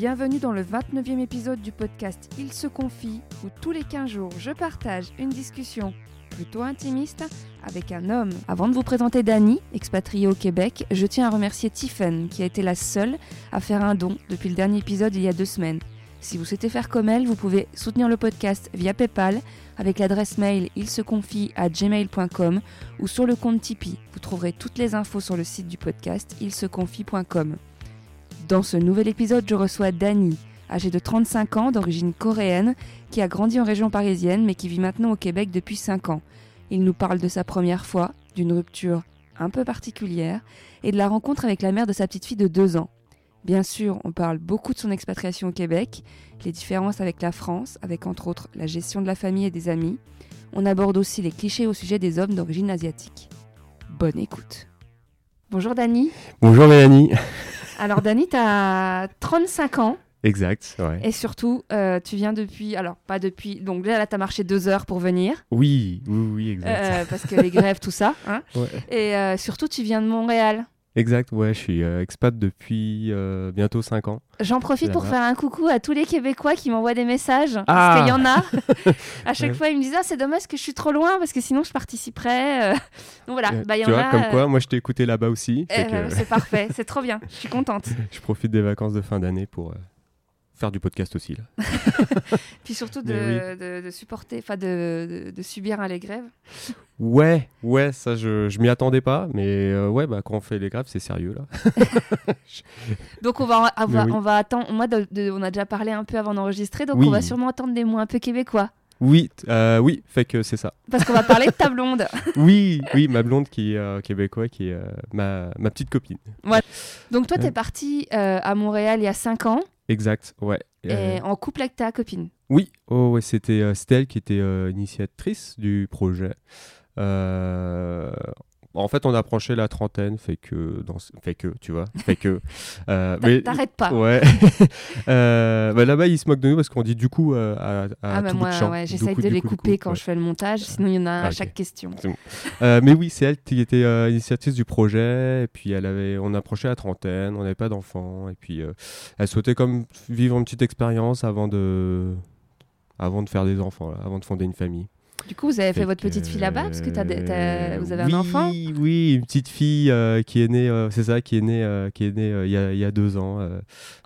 Bienvenue dans le 29e épisode du podcast Il se confie, où tous les 15 jours je partage une discussion plutôt intimiste avec un homme. Avant de vous présenter Dani, expatriée au Québec, je tiens à remercier Tiffen qui a été la seule à faire un don depuis le dernier épisode il y a deux semaines. Si vous souhaitez faire comme elle, vous pouvez soutenir le podcast via PayPal avec l'adresse mail il se confie à gmail.com ou sur le compte Tipeee. Vous trouverez toutes les infos sur le site du podcast ilseconfie.com. Dans ce nouvel épisode, je reçois Dani, âgée de 35 ans, d'origine coréenne, qui a grandi en région parisienne mais qui vit maintenant au Québec depuis 5 ans. Il nous parle de sa première fois, d'une rupture un peu particulière et de la rencontre avec la mère de sa petite fille de 2 ans. Bien sûr, on parle beaucoup de son expatriation au Québec, les différences avec la France, avec entre autres la gestion de la famille et des amis. On aborde aussi les clichés au sujet des hommes d'origine asiatique. Bonne écoute. Bonjour Dani. Bonjour Mélanie. Alors Dani, tu as 35 ans. Exact, ouais. Et surtout, euh, tu viens depuis. Alors, pas depuis. Donc, là, tu as marché deux heures pour venir. Oui, oui, oui, exact. euh, parce que les grèves, tout ça. hein. Ouais. Et euh, surtout, tu viens de Montréal. Exact, ouais, je suis euh, expat depuis euh, bientôt 5 ans. J'en profite pour faire un coucou à tous les Québécois qui m'envoient des messages. Ah Parce qu'il y en a. à chaque Ouais. fois, ils me disent Ah, c'est dommage que je suis trop loin parce que sinon je participerais. euh. Donc voilà, bah, il y tu en vois, a. comme euh, quoi, moi je t'ai écouté là-bas aussi. eh, que euh, C'est parfait, c'est trop bien. Je suis contente. je profite des vacances de fin d'année pour faire du podcast aussi. Là. Puis surtout de, Mais de- de supporter, enfin de, subir hein, les grèves. Ouais, ouais, ça je, je m'y attendais pas, mais euh, ouais, bah, quand on fait les grèves, c'est sérieux là. Donc on va, on va, Mais oui. on va attendre. Moi, on a déjà parlé un peu avant d'enregistrer, donc Oui. on va sûrement entendre des mots un peu québécois. Oui, euh, oui, fait que c'est ça. Parce qu'on va parler de ta blonde. Oui, oui, ma blonde qui est euh, québécois, qui est ma, ma petite copine. Donc toi, Ouais. t'es parti à Montréal il y a 5 ans Exact, ouais. Euh, et en couple avec ta copine. Oui, oh, ouais, c'était euh, c'était elle qui était euh, initiatrice du projet. Euh, en fait, on approchait la trentaine, fait que, dans, fait que, tu vois, fait que. euh, mais- T'arrêtes pas. Ouais. Euh, bah, Là-bas, ils se moquent de nous parce qu'on dit du coup euh, à, à Ah bah tout moi, ouais, j'essaye de les coup, couper coup, quand ouais. je fais le montage, sinon il y en a Ah, à chaque question. Euh, mais oui, c'est elle qui était initiatrice du projet. Et puis, elle avait, on approchait la trentaine, on n'avait pas d'enfants. Et puis, elle souhaitait comme vivre une petite expérience avant de, avant de faire des enfants, là, avant de fonder une famille. Du coup, vous avez fait Fait votre petite fille là-bas parce que des- t'as- euh, vous avez oui, un enfant Oui, une petite fille euh, qui est née, euh, c'est ça, qui est née, euh, qui est née il y, a, il y a deux ans.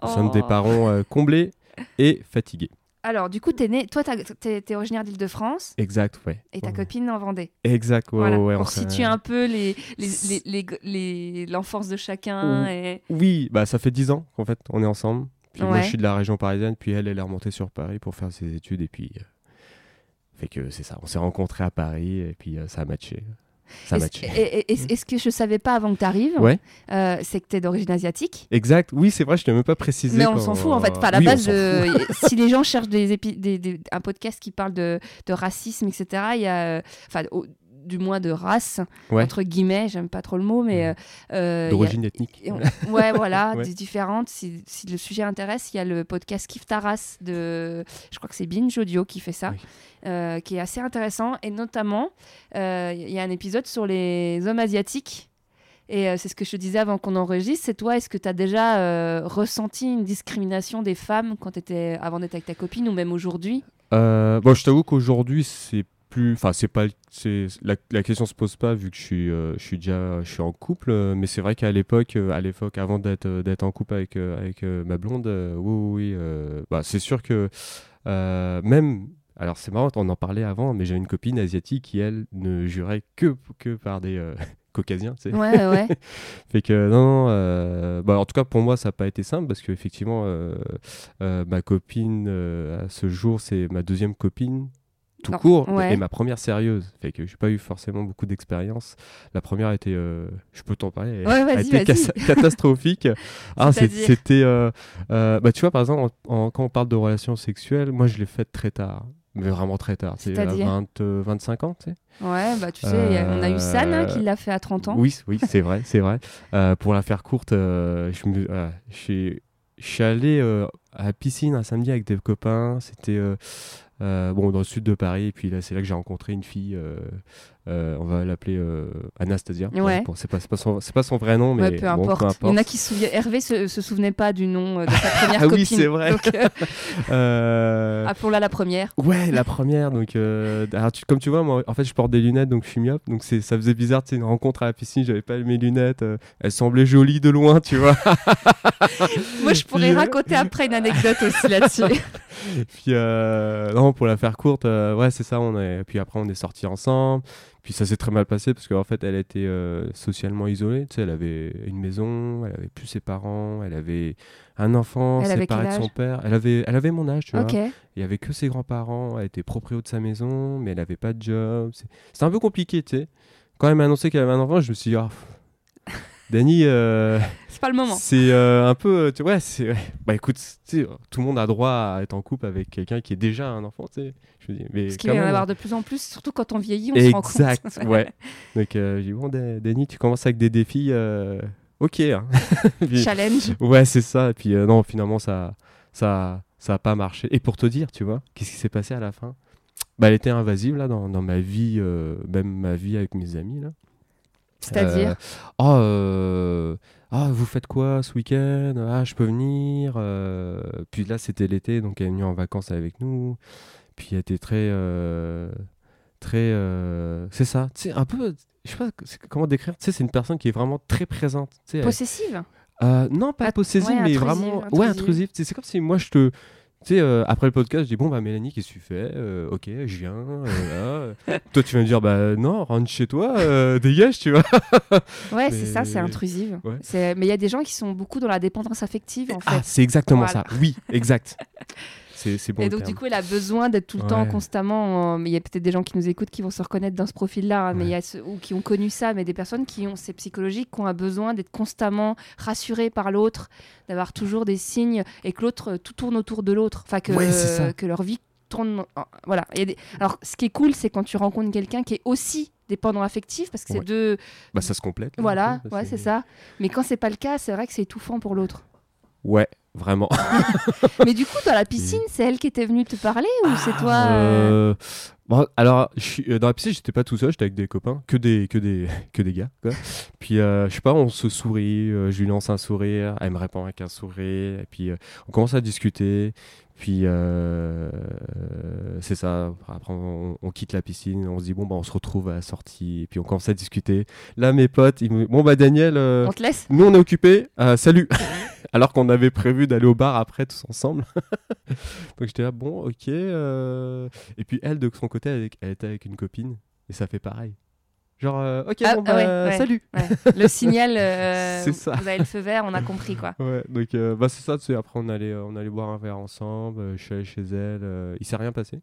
Nous sommes des Oh. parents euh, comblés et fatigués. Alors, du coup, t'es né. Toi, t'es t'es originaire d'Île-de-France Exact, ouais. et ta Ouais. copine en Vendée. Exact, ouais, voilà. ouais, pour situer un peu les, les, C'est- les, les- les- l'enfance de chacun. Et... Oui, bah ça fait dix ans qu'en fait on est ensemble. Puis moi je suis de la région parisienne, puis elle elle est remontée sur Paris pour faire ses études et puis fait que c'est ça. On s'est rencontrés à Paris et puis euh, ça a matché. Ça a Est-ce que je savais pas avant que tu arrives Ouais. C'est que tu es d'origine asiatique. Exact. Oui, c'est vrai, je t'ai même pas précisé. Mais on s'en fout en fait. Enfin, à la Oui, base, euh, si les gens cherchent des des- des- un podcast qui parle de, de racisme, etc., il y a, euh, enfin, du moins de race, Ouais. entre guillemets, j'aime pas trop le mot, mais. euh, euh, D'origine ethnique. on- ouais, voilà, Ouais. différentes. Si, si le sujet intéresse, il y a le podcast Kif ta race de, je crois que c'est Binge Audio qui fait ça, Oui. euh, qui est assez intéressant. Et notamment, euh, il y a un épisode sur les hommes asiatiques. Et euh, c'est ce que je te disais avant qu'on enregistre. C'est toi, est-ce que tu as déjà euh, ressenti une discrimination des femmes quand étais, avant d'être avec ta copine ou même aujourd'hui? Euh, bon, je t'avoue qu'aujourd'hui c'est plus, enfin c'est pas, c'est la, la question se pose pas vu que je suis, euh, je suis déjà, je suis en couple. euh, mais c'est vrai qu'à l'époque, euh, à l'époque avant d'être, d'être en couple avec, avec ma blonde, oui, oui, bah c'est sûr que même. Alors c'est marrant, on en parlait avant, mais j'ai une copine asiatique qui elle ne jurait que que par des caucasiens, tu sais. Ouais, ouais. Fait que non, euh, bah, en tout cas pour moi ça n'a pas été simple parce qu'effectivement euh, euh, ma copine à ce jour c'est ma deuxième copine tout Non, court ouais. et ma première sérieuse. Fait que j'ai pas eu forcément beaucoup d'expérience. La première était, euh, je peux t'en parler, Ouais, a été catastrophique. ah, c'était, euh, euh, bah tu vois par exemple en- en- quand on parle de relations sexuelles, moi je l'ai faite très tard. Mais vraiment très tard, c'est à C'est-à-dire 20, euh, 25 ans, tu sais. Ouais, bah tu sais, a- on a eu San hein, qui l'a fait à 30 ans. Oui, oui, c'est vrai, c'est vrai. Pour la faire courte, je, me, je suis- allé à la piscine un samedi avec des copains. C'était bon dans le sud de Paris. Et puis là, c'est là que j'ai rencontré une fille. Euh, on va l'appeler euh, Anastasia. Ouais. Bon, c'est pas, pas, son- pas son vrai nom, mais Ouais, peu, bon, importe. Il y en a qui se souviennent. Hervé se, se souvenait pas du nom euh, de sa première Ah oui, copine. c'est vrai. Donc, euh, appelons-la la première. Ouais, la première. Donc, alors, tu- comme tu vois, moi, en fait, je porte des lunettes, donc je suis myope. Donc, ça faisait bizarre. C'est une rencontre à la piscine. J'avais pas mes lunettes. elles semblaient jolies de loin, tu vois. Moi, je pourrais Puis, raconter après une anecdote aussi là-dessus. Puis, non, pour la faire courte, ouais, c'est ça. On est... Puis après, on est sortis ensemble. Puis ça s'est très mal passé parce qu'en fait, elle était euh, socialement isolée. Tu sais, elle avait une maison, elle avait plus ses parents, elle avait un enfant Elle séparé de son père. Elle avait, elle avait mon âge, tu vois. Il y avait que ses grands-parents, elle était proprio de sa maison, mais elle avait pas de job. C'est- C'était un peu compliqué, tu sais. Quand elle m'a annoncé qu'elle avait un enfant, je me suis dit, ah, Dani, euh, C'est pas le moment. c'est euh, un peu, euh, tu vois, c'est, ouais. bah écoute, tout le monde a droit à être en couple avec quelqu'un qui est déjà un enfant, tu sais. Je mais Parce qu'il va y en avoir de plus en plus, surtout quand on vieillit, on se rend compte. Exact, ouais. Donc euh, j'ai dit, bon, Da- Dani, tu commences avec des défis, ok. hein. Puis- Challenge. Ouais, c'est ça. Et puis non, finalement, ça, ça, ça a pas marché. Et pour te dire, tu vois, qu'est-ce qui s'est passé à la fin? Bah, elle était invasive là dans, dans ma vie, euh, même ma vie avec mes amis là. C'est-à-dire Euh, oh, euh, ah, vous faites quoi ce week-end? Ah, je peux venir. euh, Puis là, c'était l'été, donc elle est venue en vacances avec nous. Puis elle était très, très, c'est ça. Tu sais, un peu. Je sais pas comment décrire. Tu sais, c'est une personne qui est vraiment très présente. Tu sais, elle- Possessive? Non, pas possessive, ouais, mais intrusive, vraiment. intrusive. Ouais, intrusive. C'est comme si moi je te. Tu sais, euh, après le podcast, je dis Bon, bah Mélanie, qu'est-ce que tu fais? Euh, Ok, je viens. euh, là. Toi, tu vas me dire Bah non, rentre chez toi, dégage, tu vois. Ouais, c'est ça, c'est intrusive. Ouais. Mais il y a des gens qui sont beaucoup dans la dépendance affective, en fait. Ah, c'est exactement Voilà. ça. Oui, exact. C'est c'est bon. et donc, terme. du coup, elle a besoin d'être tout le temps, constamment. en- Mais il y a peut-être des gens qui nous écoutent qui vont se reconnaître dans ce profil-là, hein, mais Ouais. il y a ceux- ou qui ont connu ça, mais des personnes qui ont, c'est psychologique, qui ont un besoin d'être constamment rassurées par l'autre, d'avoir toujours des signes et que l'autre, euh, tout tourne autour de l'autre. Enfin, que, Ouais, que leur vie tourne. Voilà. Des- Alors, ce qui est cool, c'est quand tu rencontres quelqu'un qui est aussi dépendant affectif, parce que c'est deux. Bah, ça se complète. là, Voilà, ouais, c'est ça. Mais quand c'est pas le cas, c'est vrai que c'est étouffant pour l'autre. Ouais, vraiment. Mais du coup, dans la piscine, c'est elle qui était venue te parler ou c'est toi euh, Euh, bon, alors, je suis, euh, dans la piscine, j'étais pas tout seul, j'étais avec des copains, que des, que des, que des gars. Quoi. Puis, euh, je sais pas, on se sourit, euh, je lui lance un sourire, elle me répond avec un sourire, et puis on commence à discuter. Puis, euh, c'est ça. Après, on, on quitte la piscine, on se dit, bon, bah, on se retrouve à la sortie, et puis on commence à discuter. Là, mes potes, ils me bon, bah, Daniel. euh, On te laisse nous, on est occupés. Euh, salut. Alors qu'on avait prévu d'aller au bar après tous ensemble. Donc j'étais là, bon, ok. euh. Et puis elle, de son côté, elle, elle était avec une copine. Et ça fait pareil. Genre, euh, ok, Ah, bon, ah bah, ouais, ouais. salut. Ouais. Le signal, euh, ça. vous avez le feu vert, on a compris quoi. Ouais, donc euh, bah, c'est ça. tu sais, Après, on allait, on allait boire un verre ensemble. je suis allé chez elle. il s'est rien passé.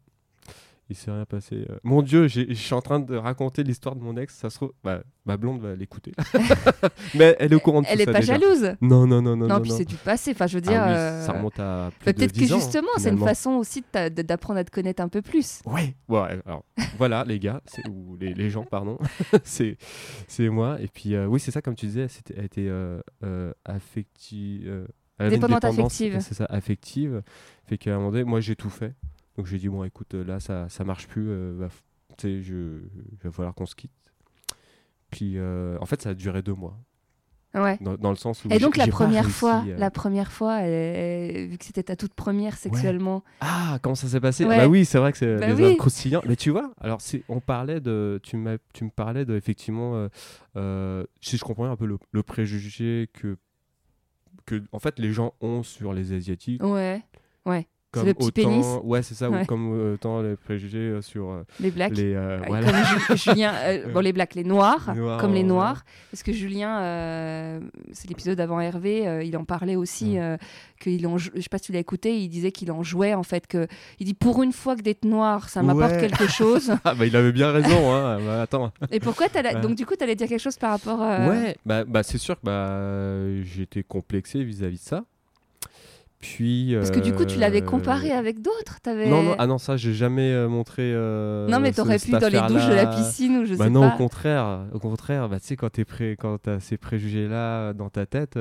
Il s'est rien passé. euh. Mon Dieu, je suis en train de raconter l'histoire de mon ex. Ça se trouve, bah, ma blonde va l'écouter. Mais elle est au courant de Elle tout est ça pas déjà. jalouse Non, non, non, non, Non, non. puis c'est du passé. Enfin, je veux Ah dire. oui, euh, ça remonte à plus bah, de Peut-être que 10 ans, justement, c'est une façon aussi d'apprendre à te connaître un peu plus. Ouais, ouais. Alors, voilà, les gars, ou les, les gens, pardon, c'est moi. Et puis, euh, oui, c'est ça, comme tu disais, c'était- elle était euh, euh, affective. euh, elle Dépendante affective. C'est ça, affective. Fait qu'à un moment donné, moi, j'ai tout fait. Donc, j'ai dit, bon, écoute, là, ça, ça marche plus. euh, tu sais, je, il va falloir qu'on se quitte. Puis, euh, en fait, ça a duré deux mois. Ouais. Dans, dans le sens où. Et donc la première réussi, fois, euh, la première fois, euh, vu que c'était ta toute première sexuellement, Ah, comment ça s'est passé? Ouais. Bah oui, c'est vrai que c'est Bah des oui. croustillants. Mais tu vois, alors on parlait de, tu m'as, tu me parlais de effectivement, euh, euh, si je comprends un peu le, le préjugé que, que en fait les gens ont sur les asiatiques. ouais, ouais, Comme le petit autant, pénis. ouais, c'est ça, Ouais. ou comme euh, autant les préjugés euh, sur euh, les blacks. les, euh, Ouais, voilà. Comme Ju- Julien, euh, bon les blacks, les noirs, Les noirs, comme les ouais. noirs, parce que Julien, euh, c'est l'épisode avant Hervé, il en parlait aussi, Ouais. qu'il en, je sais pas si tu l'as écouté, il disait qu'il en jouait en fait, que il dit pour une fois que d'être noir, ça m'apporte quelque chose. Ah bah il avait bien raison, hein. bah, attends. Et pourquoi Ouais. donc du coup t'allais dire quelque chose par rapport Ouais, bah, bah c'est sûr que bah, j'étais complexé vis-à-vis de ça. Puis. Parce que du coup, tu l'avais euh, comparé avec d'autres. T'avais... Non, non, ah non, ça, j'ai jamais euh, montré. euh, Non, mais t'aurais pu dans les douches de la piscine ou je Bah sais non, pas. au contraire, au contraire, bah, tu sais, quand t'es prêt, quand t'as ces préjugés-là dans ta tête,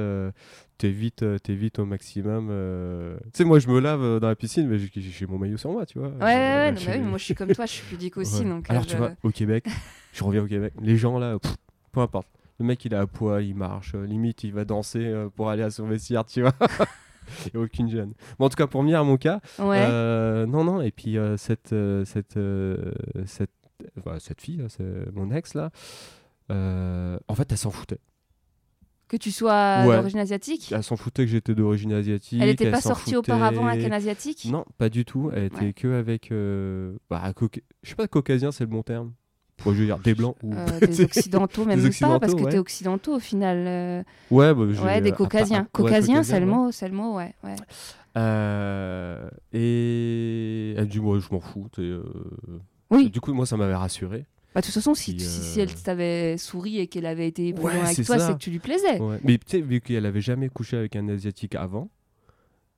t'évites, t'évites au maximum. euh, Tu sais, moi, je me lave dans la piscine, mais j'ai mon maillot sur moi, tu vois. Ouais, ouais, ouais, non, bah oui, moi je suis comme toi, je suis pudique aussi. Ouais. Donc, Alors, euh, tu je- vois, au Québec, je reviens au Québec, les gens là, pff, peu importe. Le mec, il est à poids, il marche, limite, il va danser pour aller à son vestiaire, tu vois. A aucune gêne. Bon, en tout cas, pour à mon cas, Ouais. euh, non, non, et puis euh, cette, euh, cette, cette, cette fille, là, c'est mon ex, là, en fait, elle s'en foutait. Que tu sois Ouais. d'origine asiatique? Elle s'en foutait que j'étais d'origine asiatique. Elle n'était pas sortie foutait- auparavant avec un asiatique? Non, pas du tout. Elle était Ouais. que avec. bah, cauca- Je sais pas, caucasien, c'est le bon terme. Bon, je veux dire, des blancs ou. Euh, des occidentaux, même Des pas, parce que ouais. t'es occidentaux au final. euh, Ouais, bah, Ouais, des part- caucasiens. ouais, Caucasiens, c'est le mot, c'est le mot, ouais. ouais. Euh, et elle dit, moi, je m'en fous. euh, Oui, Du coup, moi, ça m'avait rassuré. bah, de toute façon, si, Puis, si, si euh, elle t'avait souri et qu'elle avait été Ouais, avec toi, c'est que tu lui plaisais. Ouais. Mais tu sais, vu qu'elle avait jamais couché avec un asiatique avant,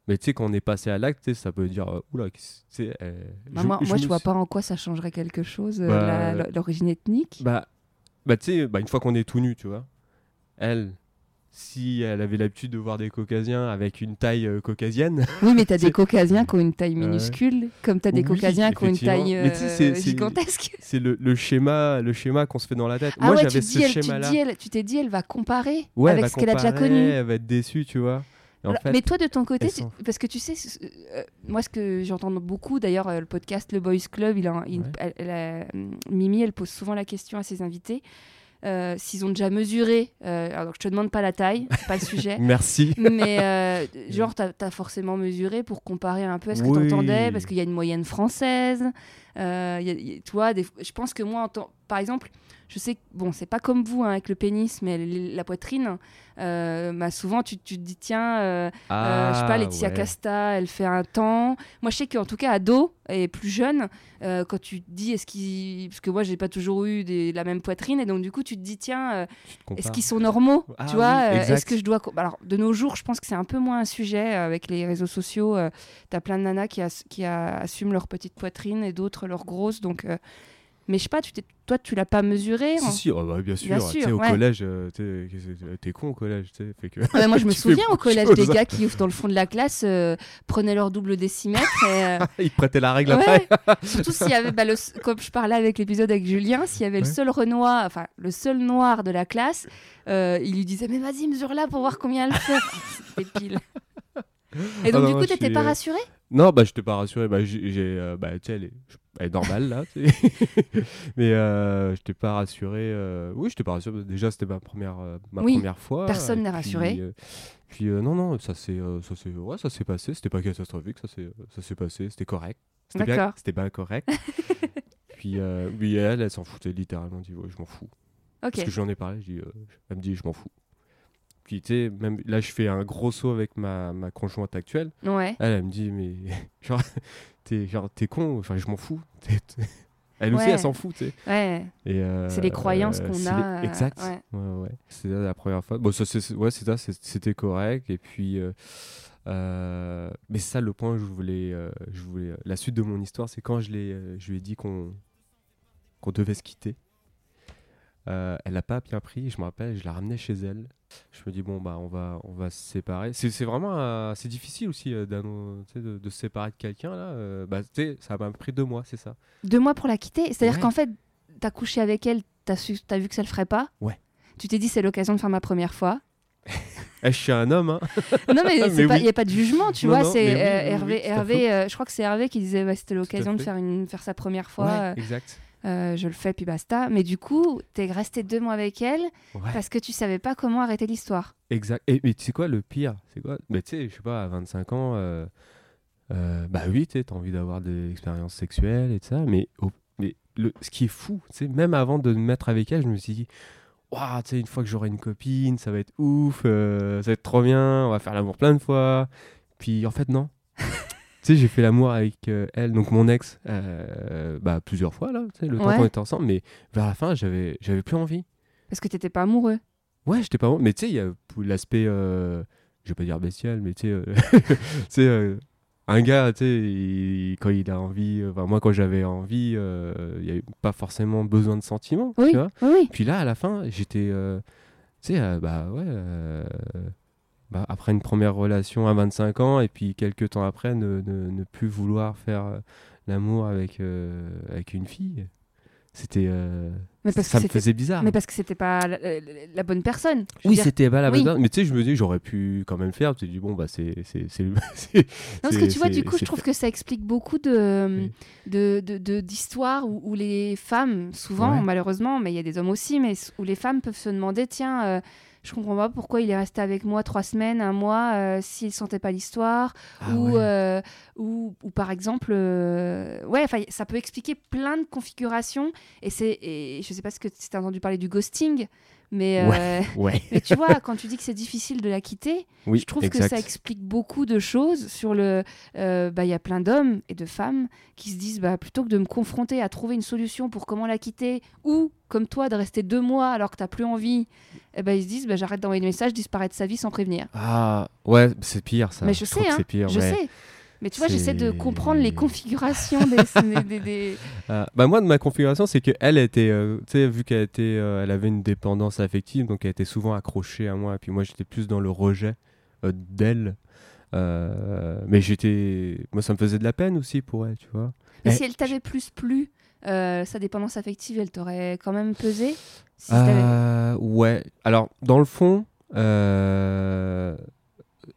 mais tu sais, quand on est passé à l'acte, ça peut dire, euh, oula, sais, euh, Bah, moi, moi, me je vois pas en quoi ça changerait quelque chose, euh, Bah, l'origine ethnique. Bah, bah tu sais, bah, une fois qu'on est tout nu, tu vois, elle, si elle avait l'habitude de voir des caucasiens avec une taille euh, caucasienne, Oui, mais t'as des c'est- caucasiens qui ont une taille minuscule, comme t'as des Oui, caucasiens qui ont une taille c'est- euh, c'est- gigantesque. c'est le, le schéma, le schéma qu'on se fait dans la tête. Ah Moi, ouais, j'avais ce schéma-là. tu t'es dit, elle va comparer Ouais, avec ce qu'elle a déjà connu. Elle va être déçue, tu vois. Alors, fait, mais toi, de ton côté, tu- parce que tu sais, euh, moi, ce que j'entends beaucoup, d'ailleurs, euh, le podcast Le Boys Club, il a, il- Ouais. elle- elle a- Mimi, elle pose souvent la question à ses invités euh, s'ils ont déjà mesuré. alors, je te demande pas la taille, c'est pas le sujet. merci. Mais genre, t'as as forcément mesuré pour comparer un peu à ce que Oui. t'entendais, parce qu'il y a une moyenne française. y a- il y a- tu vois, des- je pense que moi, en par exemple, je sais que, bon, c'est pas comme vous hein, avec le pénis, mais la poitrine, euh, bah, souvent tu, tu te dis, tiens, euh, euh, je sais pas, Ah, Laetitia ouais. Casta, elle fait un temps. Moi, je sais qu'en tout cas, ado et plus jeune, euh, quand tu te dis, est-ce qu'ils. Parce que moi, j'ai pas toujours eu des- la même poitrine, et donc du coup, tu te dis, tiens, Tu te est-ce qu'ils sont normaux Ah Tu vois, oui, est-ce que je dois. co- Alors, de nos jours, je pense que c'est un peu moins un sujet avec les réseaux sociaux. euh, T'as plein de nanas qui, as- qui assument leur petite poitrine et d'autres leur grosse. Donc. Mais je sais pas, tu t'es- toi, tu l'as pas mesuré Si, hein si, oh, bah, bien sûr. Bien au collège, euh, t'es con au collège. Fait que... Ouais, moi, je me souviens au collège des gars qui, dans le fond de la classe, euh, prenaient leur double décimètre. Et, euh, Il prêtait la règle après. ouais, surtout s'il y avait, bah, le, comme je parlais avec l'épisode avec Julien, s'il y avait le seul Renoir, enfin le seul noir de la classe, euh, il lui disait mais vas-y mesure là pour voir combien elle fait. C'était pile. Et donc Ah du non, coup t'étais suis, pas euh, rassuré Non, bah, je t'ai pas rassuré. Bah, j'ai, bah, tu sais, est, elle est normale là. Mais euh, je t'ai pas rassuré. euh, Oui, je t'ai pas rassuré. Déjà, c'était ma première, euh, ma Oui, première fois. personne n'est rassuré. euh, puis non, non, ça s'est, ça s'est, ouais, ça s'est passé. C'était pas catastrophique. Ça s'est, ça s'est passé. C'était correct. C'était bien, c'était bien correct. puis, puis elle, elle s'en foutait littéralement. Elle dit, ouais, je m'en fous. Parce que j'en ai parlé, je dis, elle me dit, je m'en fous. Puis tu sais, même là, je fais un gros saut avec ma, ma conjointe actuelle. Ouais. Elle, elle me dit, mais genre, t'es, genre, t'es con, enfin, je m'en fous. T'es- t'es- Elle aussi, Ouais. elle s'en fout, tu sais. Ouais. Et, euh, C'est les croyances qu'on c'est a, les- euh, Exact. ouais. Ouais. C'était la première fois. Bon, ça, c'est, ouais, c'est ça, c'est- c'était correct. Et puis, euh, euh, mais c'est ça le point, je voulais, euh, je voulais. La suite de mon histoire, c'est quand je, l'ai, euh, je lui ai dit qu'on, qu'on devait se quitter. Euh, elle n'a pas bien pris, je me rappelle, je la ramenais chez elle. Je me dis, bon, bah, on va, on va se séparer. C'est, vraiment euh, c'est difficile aussi euh, de, de se séparer de quelqu'un. Là. Euh, bah, ça m'a pris deux mois, c'est ça. Deux mois pour la quitter? C'est-à-dire Ouais. qu'en fait t'as couché avec elle, t'as su, t'as vu que ça le ferait pas? Ouais. Tu t'es dit c'est l'occasion de faire ma première fois. Eh, je suis un homme, hein. Non mais il n'y oui. a pas de jugement, tu Non, vois. c'est oui, euh, oui, Hervé, Hervé je crois que c'est Hervé qui disait ouais, c'était l'occasion de faire, une, faire sa première fois. Ouais, exact. Euh, je le fais puis basta. Mais du coup, t'es resté deux mois avec elle Ouais. parce que tu savais pas comment arrêter l'histoire. Exact. Et mais tu sais quoi, le pire, c'est quoi? Mais tu sais, je sais pas, à 25 ans, euh, euh, bah oui, tu as envie d'avoir des expériences sexuelles et tout ça, mais, mais le, ce qui est fou, tu même avant de me mettre avec elle, je me suis dit, waouh, tu sais, une fois que j'aurai une copine, ça va être ouf, ça va être trop bien, on va faire l'amour plein de fois. Puis en fait, non. tu sais, j'ai fait l'amour avec euh, elle, donc mon ex, euh, bah, plusieurs fois, là, le temps Ouais. qu'on était ensemble, mais vers la fin, j'avais j'avais plus envie. Parce que t'étais pas amoureux. Ouais, j'étais pas bon. Mais tu sais, il y a l'aspect euh, je vais pas dire bestial, mais tu sais, euh, tu sais, euh, un gars, tu sais, il- quand il a envie, euh, enfin, moi quand j'avais envie, euh, il y avait pas forcément besoin de sentiments, Oui, tu vois. oui, oui. Puis là, à la fin, j'étais, euh, tu sais, euh, bah ouais, euh, bah, après une première relation à 25 ans, et puis quelques temps après, ne, ne, ne plus vouloir faire euh, l'amour avec, euh, avec une fille, c'était, euh, ça me faisait bizarre. Mais parce que c'était pas la, la- la bonne personne. Oui, c'était pas la bonne oui. personne, mais tu sais, je me dis, j'aurais pu quand même le faire. Tu dis, bon, bah, c'est. c'est- c'est- c'est- Non, parce que tu vois, du coup, je trouve que ça explique beaucoup de Oui. de- d'histoires où, où les femmes, souvent, Ouais. malheureusement, mais il y a des hommes aussi, mais où les femmes peuvent se demander, tiens, euh, je comprends pas pourquoi il est resté avec moi trois semaines, un mois, euh, s'il sentait pas l'histoire, Ah ou, ouais. euh, ou, ou par exemple, euh, ouais, ça peut expliquer plein de configurations, et c'est, je sais pas ce que tu as entendu parler du ghosting, mais, euh, Ouais, mais tu vois, quand tu dis que c'est difficile de la quitter, oui, je trouve exact. que ça explique beaucoup de choses sur le. euh, bah, Il y a plein d'hommes et de femmes qui se disent bah, plutôt que de me confronter à trouver une solution pour comment la quitter, ou comme toi, de rester deux mois alors que tu plus envie, eh ben, ils se disent bah, j'arrête d'envoyer des messages, disparaître de sa vie sans prévenir. Ah, ouais, c'est pire ça. Mais je sais, hein, c'est pire. je ouais. sais. Mais tu vois, j'essaie de comprendre les configurations des. des- des- des- Ah, bah, moi, de ma configuration, c'est qu'elle était. euh, tu sais, vu qu'elle était, euh, elle avait une dépendance affective, donc elle était souvent accrochée à moi. Et puis moi, j'étais plus dans le rejet euh, d'elle. Mais j'étais. Moi, ça me faisait de la peine aussi pour elle, tu vois. Mais Eh, si elle t'avait plus plu, sa dépendance affective, elle t'aurait quand même pesé? Si ouais. Alors, dans le fond,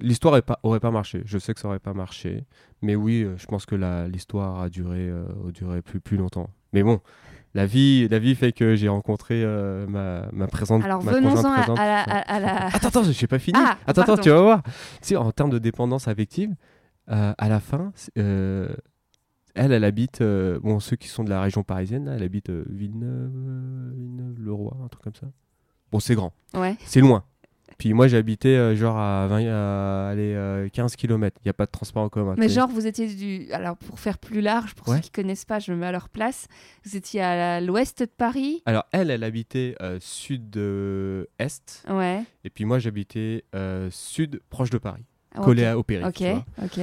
l'histoire aurait pas, aurait pas marché. Je sais que ça aurait pas marché. Mais oui, euh, je pense que l'histoire a duré, euh, a duré plus, plus longtemps. Mais bon, la vie, la vie fait que j'ai rencontré euh, ma, ma présente. Alors venons-en à, la, à- à la- Attends, attends, j'ai pas fini. Ah, attends, pardon. attends, tu vas voir. Tu sais, en termes de dépendance affective, euh, à la fin, euh, elle, elle habite, bon, ceux qui sont de la région parisienne, là, elle habite euh, Villeneuve, euh, Villeneuve-le-Roi, un truc comme ça. Bon, c'est grand, Ouais. c'est loin. Puis moi, j'habitais euh, genre à, 20, à allez, euh, 15 km. Il n'y a pas de transport en commun. Mais genre, vous étiez du. Alors, pour faire plus large, pour Ouais. ceux qui connaissent pas, je me mets à leur place. Vous étiez à l'ouest de Paris. Alors, elle, elle habitait euh, sud-est. Ouais. Et puis moi, j'habitais euh, sud, proche de Paris, Ah, collé à, au périph'. Ok, ok.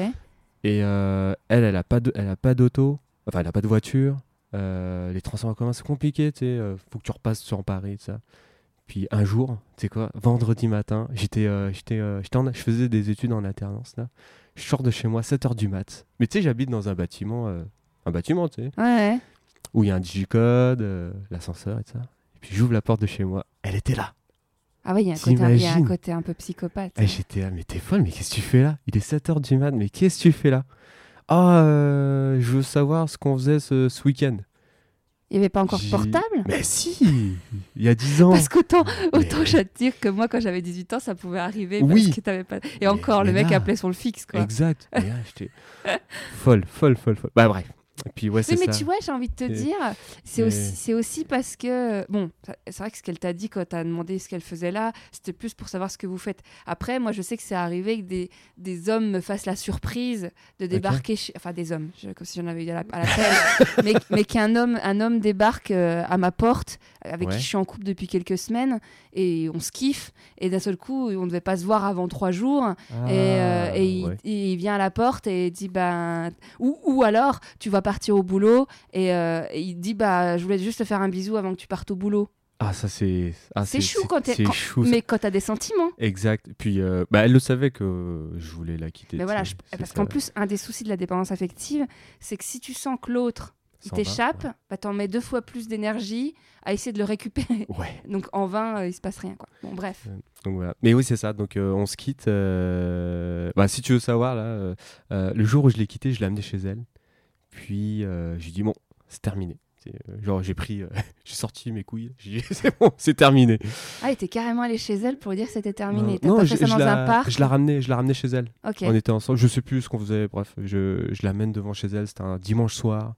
Et elle, elle a pas d'auto, enfin elle a pas de voiture. Les transports en commun c'est compliqué, tu sais. faut que tu repasses sur Paris, ça. Puis un jour, tu sais quoi, vendredi matin, j'étais, euh, j'étais, euh, j'étais en- je faisais des études en alternance là. Je sors de chez moi 7h du mat. Mais tu sais, j'habite dans un bâtiment, euh, un bâtiment, tu sais, Ouais, où il y a un digicode, euh, l'ascenseur et tout ça. Et puis j'ouvre la porte de chez moi, elle était là. Ah ouais, il y, a un côté- un peu psychopathe. Et j'étais là, mais t'es folle, mais qu'est-ce que tu fais là? Il est 7h du mat, mais qu'est-ce que tu fais là? Ah, euh, je veux savoir ce qu'on faisait ce, ce week-end. Il n'y avait pas encore de portable? Mais si Il y a 10 ans Parce qu'autant autant Mais- je vais te dire que moi, quand j'avais 18 ans, ça pouvait arriver Oui. parce que t'avais pas. Et Mais- encore, le mec là- appelait sur le fixe, quoi. Exact. Là, folle, folle, folle, folle. Bah bref. Et puis ouais, Oui, mais ça. tu vois, j'ai envie de te Et- dire, c'est Mais- aussi, aussi parce que, bon, c'est vrai que ce qu'elle t'a dit quand t'as demandé ce qu'elle faisait là, c'était plus pour savoir ce que vous faites. Après, moi, je sais que c'est arrivé que des, des hommes me fassent la surprise de débarquer chez... Enfin, des hommes, je- comme si j'en avais eu à la, à la pelle, mais, mais qu'un homme, un homme débarque euh, à ma porte, avec Ouais. qui je suis en couple depuis quelques semaines, et on se kiffe, et d'un seul coup, on ne devait pas se voir avant trois jours, Ah, et, euh, et il, il vient à la porte et dit ben ou, ou alors tu vas partir au boulot et, euh, et il dit bah je voulais juste te faire un bisou avant que tu partes au boulot. Ah, ça c'est. ah, C'est chou quand t'es- quand-. Mais quand t'as des sentiments. Exact. Puis euh, bah, elle le savait que je voulais la quitter. Mais voilà, je- parce qu'en plus un des soucis de la dépendance affective, c'est que si tu sens que l'autre il t'échappe, bah t'en mets deux fois plus d'énergie à essayer de le récupérer. Ouais. Donc en vain, euh, il se passe rien quoi. Bon bref. Donc voilà. Mais oui, c'est ça. Donc euh, on se quitte. euh, Bah, si tu veux savoir, là, euh, euh, le jour où je l'ai quitté, je l'ai amené chez elle. Puis euh, j'ai dit, bon, c'est terminé. Euh, genre, j'ai pris, euh, j'ai sorti mes couilles. J'ai dit, c'est bon, c'est terminé. Ah, il était carrément allé chez elle pour lui dire que c'était terminé. Non, pas je, fait ça dans la, un parc. je la ramenais, je la ramenais chez elle. On était ensemble. Je sais plus ce qu'on faisait. Bref, je, je l'amène devant chez elle. C'était un dimanche soir.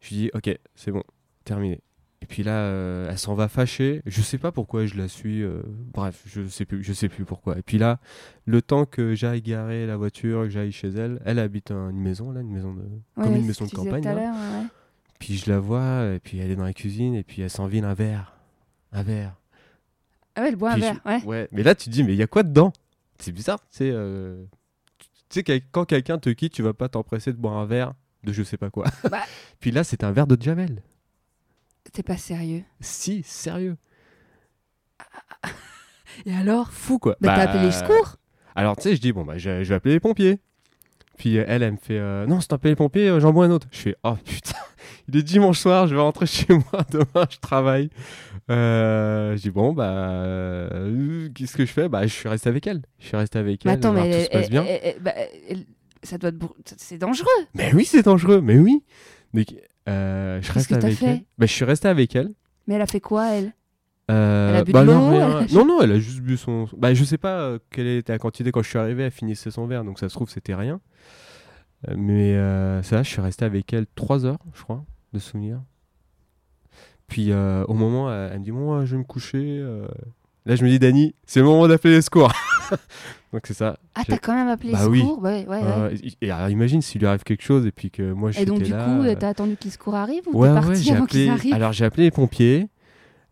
Je lui dis, ok, c'est bon, terminé. Et puis là, euh, elle s'en va fâchée. Je sais pas pourquoi je la suis. euh, bref, je sais plus, je sais plus pourquoi. Et puis là, le temps que j'aille garer la voiture, que j'aille chez elle, elle habite un- une maison là, une maison de, comme une c'est maison de campagne. là. ouais. Puis je la vois, et puis elle est dans la cuisine, et puis elle s'envile un verre, un verre. Ah ouais, elle boit un Puis verre, ouais. Ouais, mais là tu te dis, mais il y a quoi dedans? C'est bizarre, tu sais. euh, tu sais, quel- quand quelqu'un te quitte, tu vas pas t'empresser de boire un verre de je sais pas quoi. Bah. Puis là, c'était un verre de Javel. T'es pas sérieux. Si, sérieux. Et alors? Fou quoi. Bah, t'as appelé les secours? Alors, tu sais, je dis, bon, bah, je, je vais appeler les pompiers. Puis euh, elle, elle me fait, euh, non, si t'appelles les pompiers, euh, j'en bois un autre. Je fais, oh putain, il est dimanche soir, je vais rentrer chez moi, demain je travaille. Euh, je dis, bon, bah, qu'est-ce que je fais? Bah, je suis resté avec elle. Je suis resté avec Mais elle. attends, mais tout se elle- passe bien. bah, ça doit C'est dangereux. Mais oui, c'est dangereux, mais oui. Donc, euh, je reste avec elle. Bah, je suis resté avec elle. Mais elle a fait quoi, elle? Euh, Elle a bu bah de non, rien. elle a- non, non, elle a juste bu son. Bah, je sais pas euh, quelle était la quantité quand je suis arrivé. Elle finissait son verre, donc ça se trouve c'était rien. Euh, mais ça, je suis resté avec elle trois heures, je crois, de souvenir. Puis au moment, elle, elle me dit bon, euh, je vais me coucher. Là, je me dis Dani, c'est le moment d'appeler les secours. donc c'est ça. Ah, t'as quand même appelé Bah oui. secours Ouais, ouais, ouais. Et, et alors, imagine s'il lui arrive quelque chose et puis que moi je Et donc, du là. coup, euh, t'as attendu que les secours arrivent ou Ouais, t'es parti j'ai avant qu'ils appelé. arrivent Alors j'ai appelé les pompiers.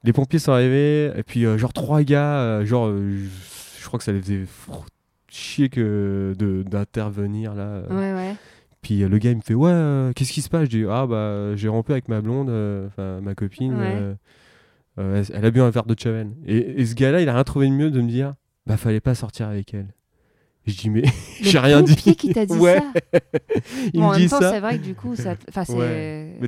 Les pompiers sont arrivés et puis euh, genre trois gars, euh, genre je, crois que ça les faisait chier que de d'intervenir là. Ouais, ouais. Puis le gars il me fait ouais, qu'est-ce qui se passe? Je dis ah bah j'ai rompu avec ma blonde, enfin ma copine. Ouais. elle a bu un verre de Chavel. Et, et ce gars-là il a rien trouvé de mieux de me dire bah fallait pas sortir avec elle. Je dis mais j'ai rien dit. qui t'a dit Ouais. ça il Bon, en me même temps, c'est vrai que du coup, ça. Enfin, c'est.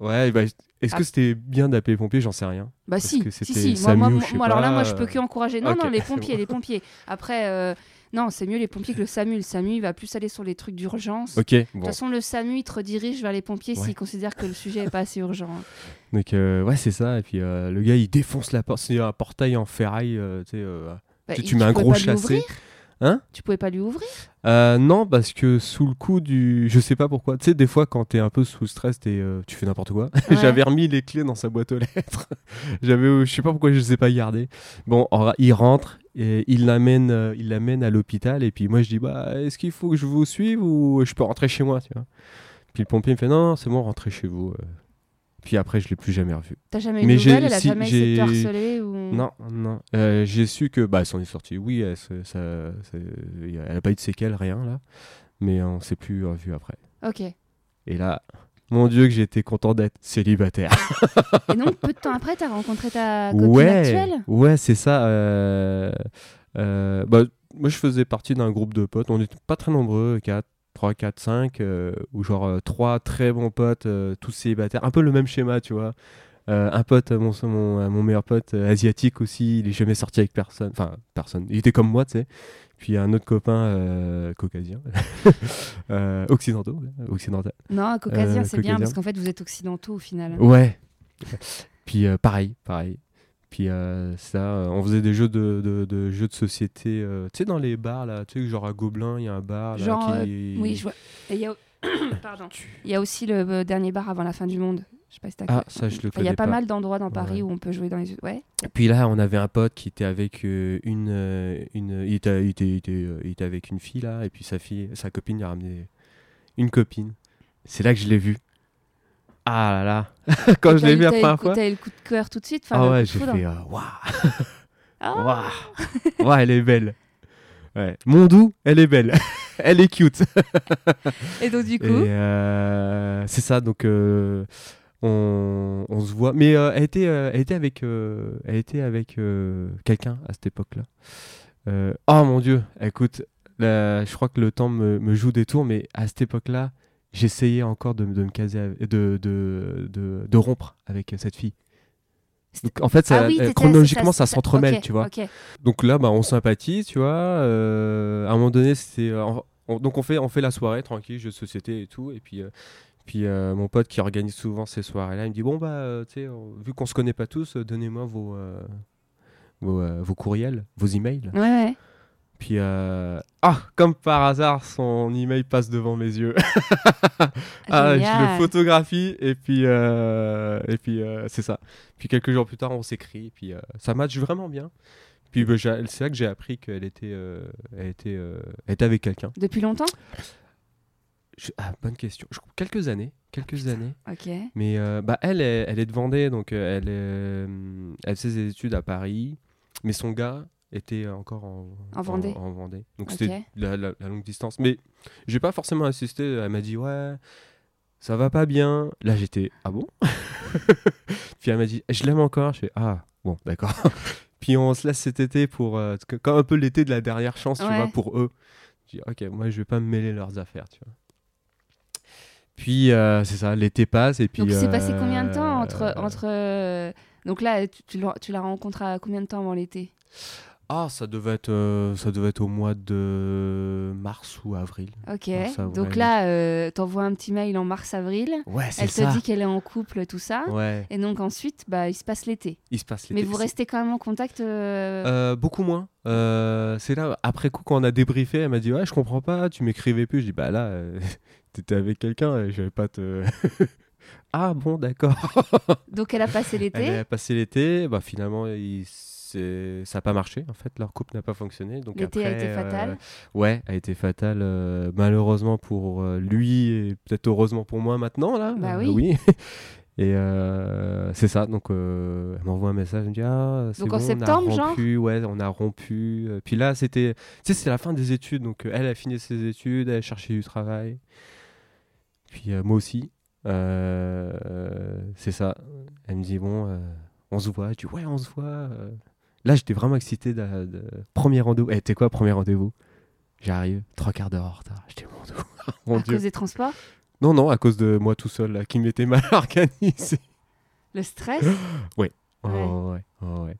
Ouais. Bah, est-ce Ah. que c'était bien d'appeler les pompiers? J'en sais rien. Bah Parce si, que si, si. Moi, moi, moi, alors là, moi, je peux euh, que encourager. Non, non, les pompiers, bon. les pompiers. Après, euh, non, c'est mieux les pompiers que le SAMU. Le SAMU, il va plus aller sur les trucs d'urgence. Ok, De bon. toute façon, le SAMU, il te redirige vers les pompiers Ouais. s'il considère que le sujet n'est pas assez urgent. Donc, euh, ouais, c'est ça. Et puis, euh, le gars, il défonce la porte. C'est un portail en ferraille. tu sais, Bah, tu, mets un gros chassé. Hein? Tu pouvais pas lui ouvrir? Euh, Non, parce que sous le coup du. Je sais pas pourquoi. Tu sais, des fois, quand t'es un peu sous stress, t'es, euh, tu fais n'importe quoi. Ouais. J'avais remis les clés dans sa boîte aux lettres. J'avais, je sais pas pourquoi je les ai pas gardées. Bon, il rentre. Et il l'amène, euh, il l'amène à l'hôpital et puis moi je dis bah est-ce qu'il faut que je vous suive ou je peux rentrer chez moi tu vois? Puis le pompier me fait non, non c'est bon rentrez chez vous. Puis après je l'ai plus jamais revu. T'as jamais eu Mais de nouvelles? Elle a si, jamais essayé de te j'ai- harceler ou... Non non. Euh, j'ai su que bah s'en est sortie. Oui elle, ça, ça- elle a pas eu de séquelles rien là, mais on s'est plus revu après. Ok. Et là mon dieu que j'étais content d'être célibataire. Et donc, peu de temps après, t'as rencontré ta copine ouais, actuelle? ouais, c'est ça. euh, euh, bah, moi, je faisais partie d'un groupe de potes. On n'était pas très nombreux, 4, 3, 4, 5, euh, ou genre euh, trois très bons potes, euh, tous célibataires. Un peu le même schéma, tu vois. Euh, un pote, mon, mon, mon meilleur pote euh, asiatique aussi, il est jamais sorti avec personne. Enfin, personne. Il était comme moi, tu sais. Puis un autre copain euh, caucasien, occidentaux, occidental. Non, caucasien, c'est bien parce qu'en fait, vous êtes occidentaux au final. Ouais. Puis pareil, pareil. Puis euh, ça, euh, on faisait des jeux de, de, de jeux de société. euh, tu sais, dans les bars, là, tu sais, genre à Gobelin, il y a un bar. Là, Genre, qui... Oui, je vois. Il y a... Pardon. Il y a aussi le dernier bar avant la fin du monde. Je sais pas si t'as Ah, ça, je le Il y a pas, pas. mal d'endroits dans Paris Ouais. où on peut jouer dans les. Ouais. Puis là, on avait un pote qui était avec une, une il, était, il, était, il, était, il était avec une fille là, et puis sa fille, sa copine lui a ramené une copine. C'est là que je l'ai vu. Ah là là, quand je l'ai vu la t'as eu le première coup- fois. T'as eu le coup de cœur tout de suite. Ah ouais, j'ai fait euh, waouh. Ah. Waouh Ouais, elle est belle. Ouais. Mondou, elle est belle. elle est cute. Et donc, du coup. Euh, c'est ça, donc euh, on, on se voit. Mais euh, elle, était, euh, elle était avec, euh, elle était avec euh, quelqu'un à cette époque-là. Euh, oh mon dieu, écoute, là, je crois que le temps me, me joue des tours, mais à cette époque-là, j'essayais encore de, me- de me caser, avec- de, de, de, rompre avec cette fille. Donc, en fait, ça, Ah oui, euh, chronologiquement, ça, s'entremêle, tu vois. Donc là, bah, on sympathise, tu vois. euh, à un moment donné, c'était. euh, on- on- donc on fait, on fait la soirée tranquille, jeu de société et tout. Et puis, euh, puis euh, mon pote qui organise souvent ces soirées-là, il me dit Bon, bah, euh, tu sais, vu qu'on se connaît pas tous, euh, donnez-moi vos, euh, vos, euh, vos courriels, vos emails. Ouais, ouais. Puis, euh, ah, comme par hasard, son email passe devant mes yeux. ah, je le photographie et puis, euh, et puis euh, c'est ça. Puis quelques jours plus tard, on s'écrit. Et puis ça match vraiment bien. Puis bah, c'est là que j'ai appris qu'elle était, elle était, elle était avec quelqu'un. Depuis longtemps? Je- Ah, bonne question. Je- quelques années, quelques années. Ok. Mais bah, elle, est, elle est de Vendée, donc elle, est, elle fait ses études à Paris. Mais son gars, était encore en, En Vendée. en Vendée. Donc c'était la, la- la longue distance. Mais j'ai pas forcément insisté. Elle m'a dit ouais, ça va pas bien. Là j'étais ah bon. Puis elle m'a dit je l'aime encore. Je fais ah bon d'accord. Puis on se laisse cet été pour euh, comme un peu l'été de la dernière chance tu vois pour eux. Je dis ok moi je vais pas me mêler leurs affaires tu vois. Puis euh, c'est ça l'été passe et puis. Donc il s'est passé combien de euh, temps entre entre euh, donc là tu, tu l'as- tu la rencontres à combien de temps avant l'été? Ah, ça devait être, euh, ça devait être au mois de mars ou avril. Ok. Avril. Donc là euh, t'envoies un petit mail en mars avril. Ouais, c'est Elle ça. te dit qu'elle est en couple tout ça. Ouais, Et donc ensuite bah il se passe l'été. il se passe Mais l'été. vous C'est- restez quand même en contact. euh, Euh, beaucoup moins. C'est là, après coup, quand on a débriefé, elle m'a dit Ouais, je comprends pas, tu m'écrivais plus. Je dis Bah là, t'étais avec quelqu'un et je vais pas te. ah bon, d'accord. Donc elle a passé Elle l'été. a passé l'été, bah finalement, il ça n'a pas marché en fait, leur couple n'a pas fonctionné. Donc L'été a été fatal. euh, ouais, a été fatal, euh, malheureusement pour euh, lui et peut-être heureusement pour moi maintenant là. Bah Euh, oui. Et c'est ça, donc elle m'envoie un message, elle me dit ah c'est Donc en bon, septembre, on a genre rompu, ouais, on a rompu. Puis là c'était, tu sais, c'est la fin des études, donc elle a fini ses études, elle a cherché du travail. Puis moi aussi, c'est ça. Elle me dit bon, on se voit. Je dis ouais, on se voit. Là j'étais vraiment excité de, de- premier rendez-vous. Eh, t'es quoi premier rendez-vous? J'arrive, trois quarts d'heure en retard. J'étais mon mon à Dieu. cause des transports, Non non, à cause de moi tout seul là, qui m'était mal organisé. le stress? Oh, Ouais. ouais, oh, ouais.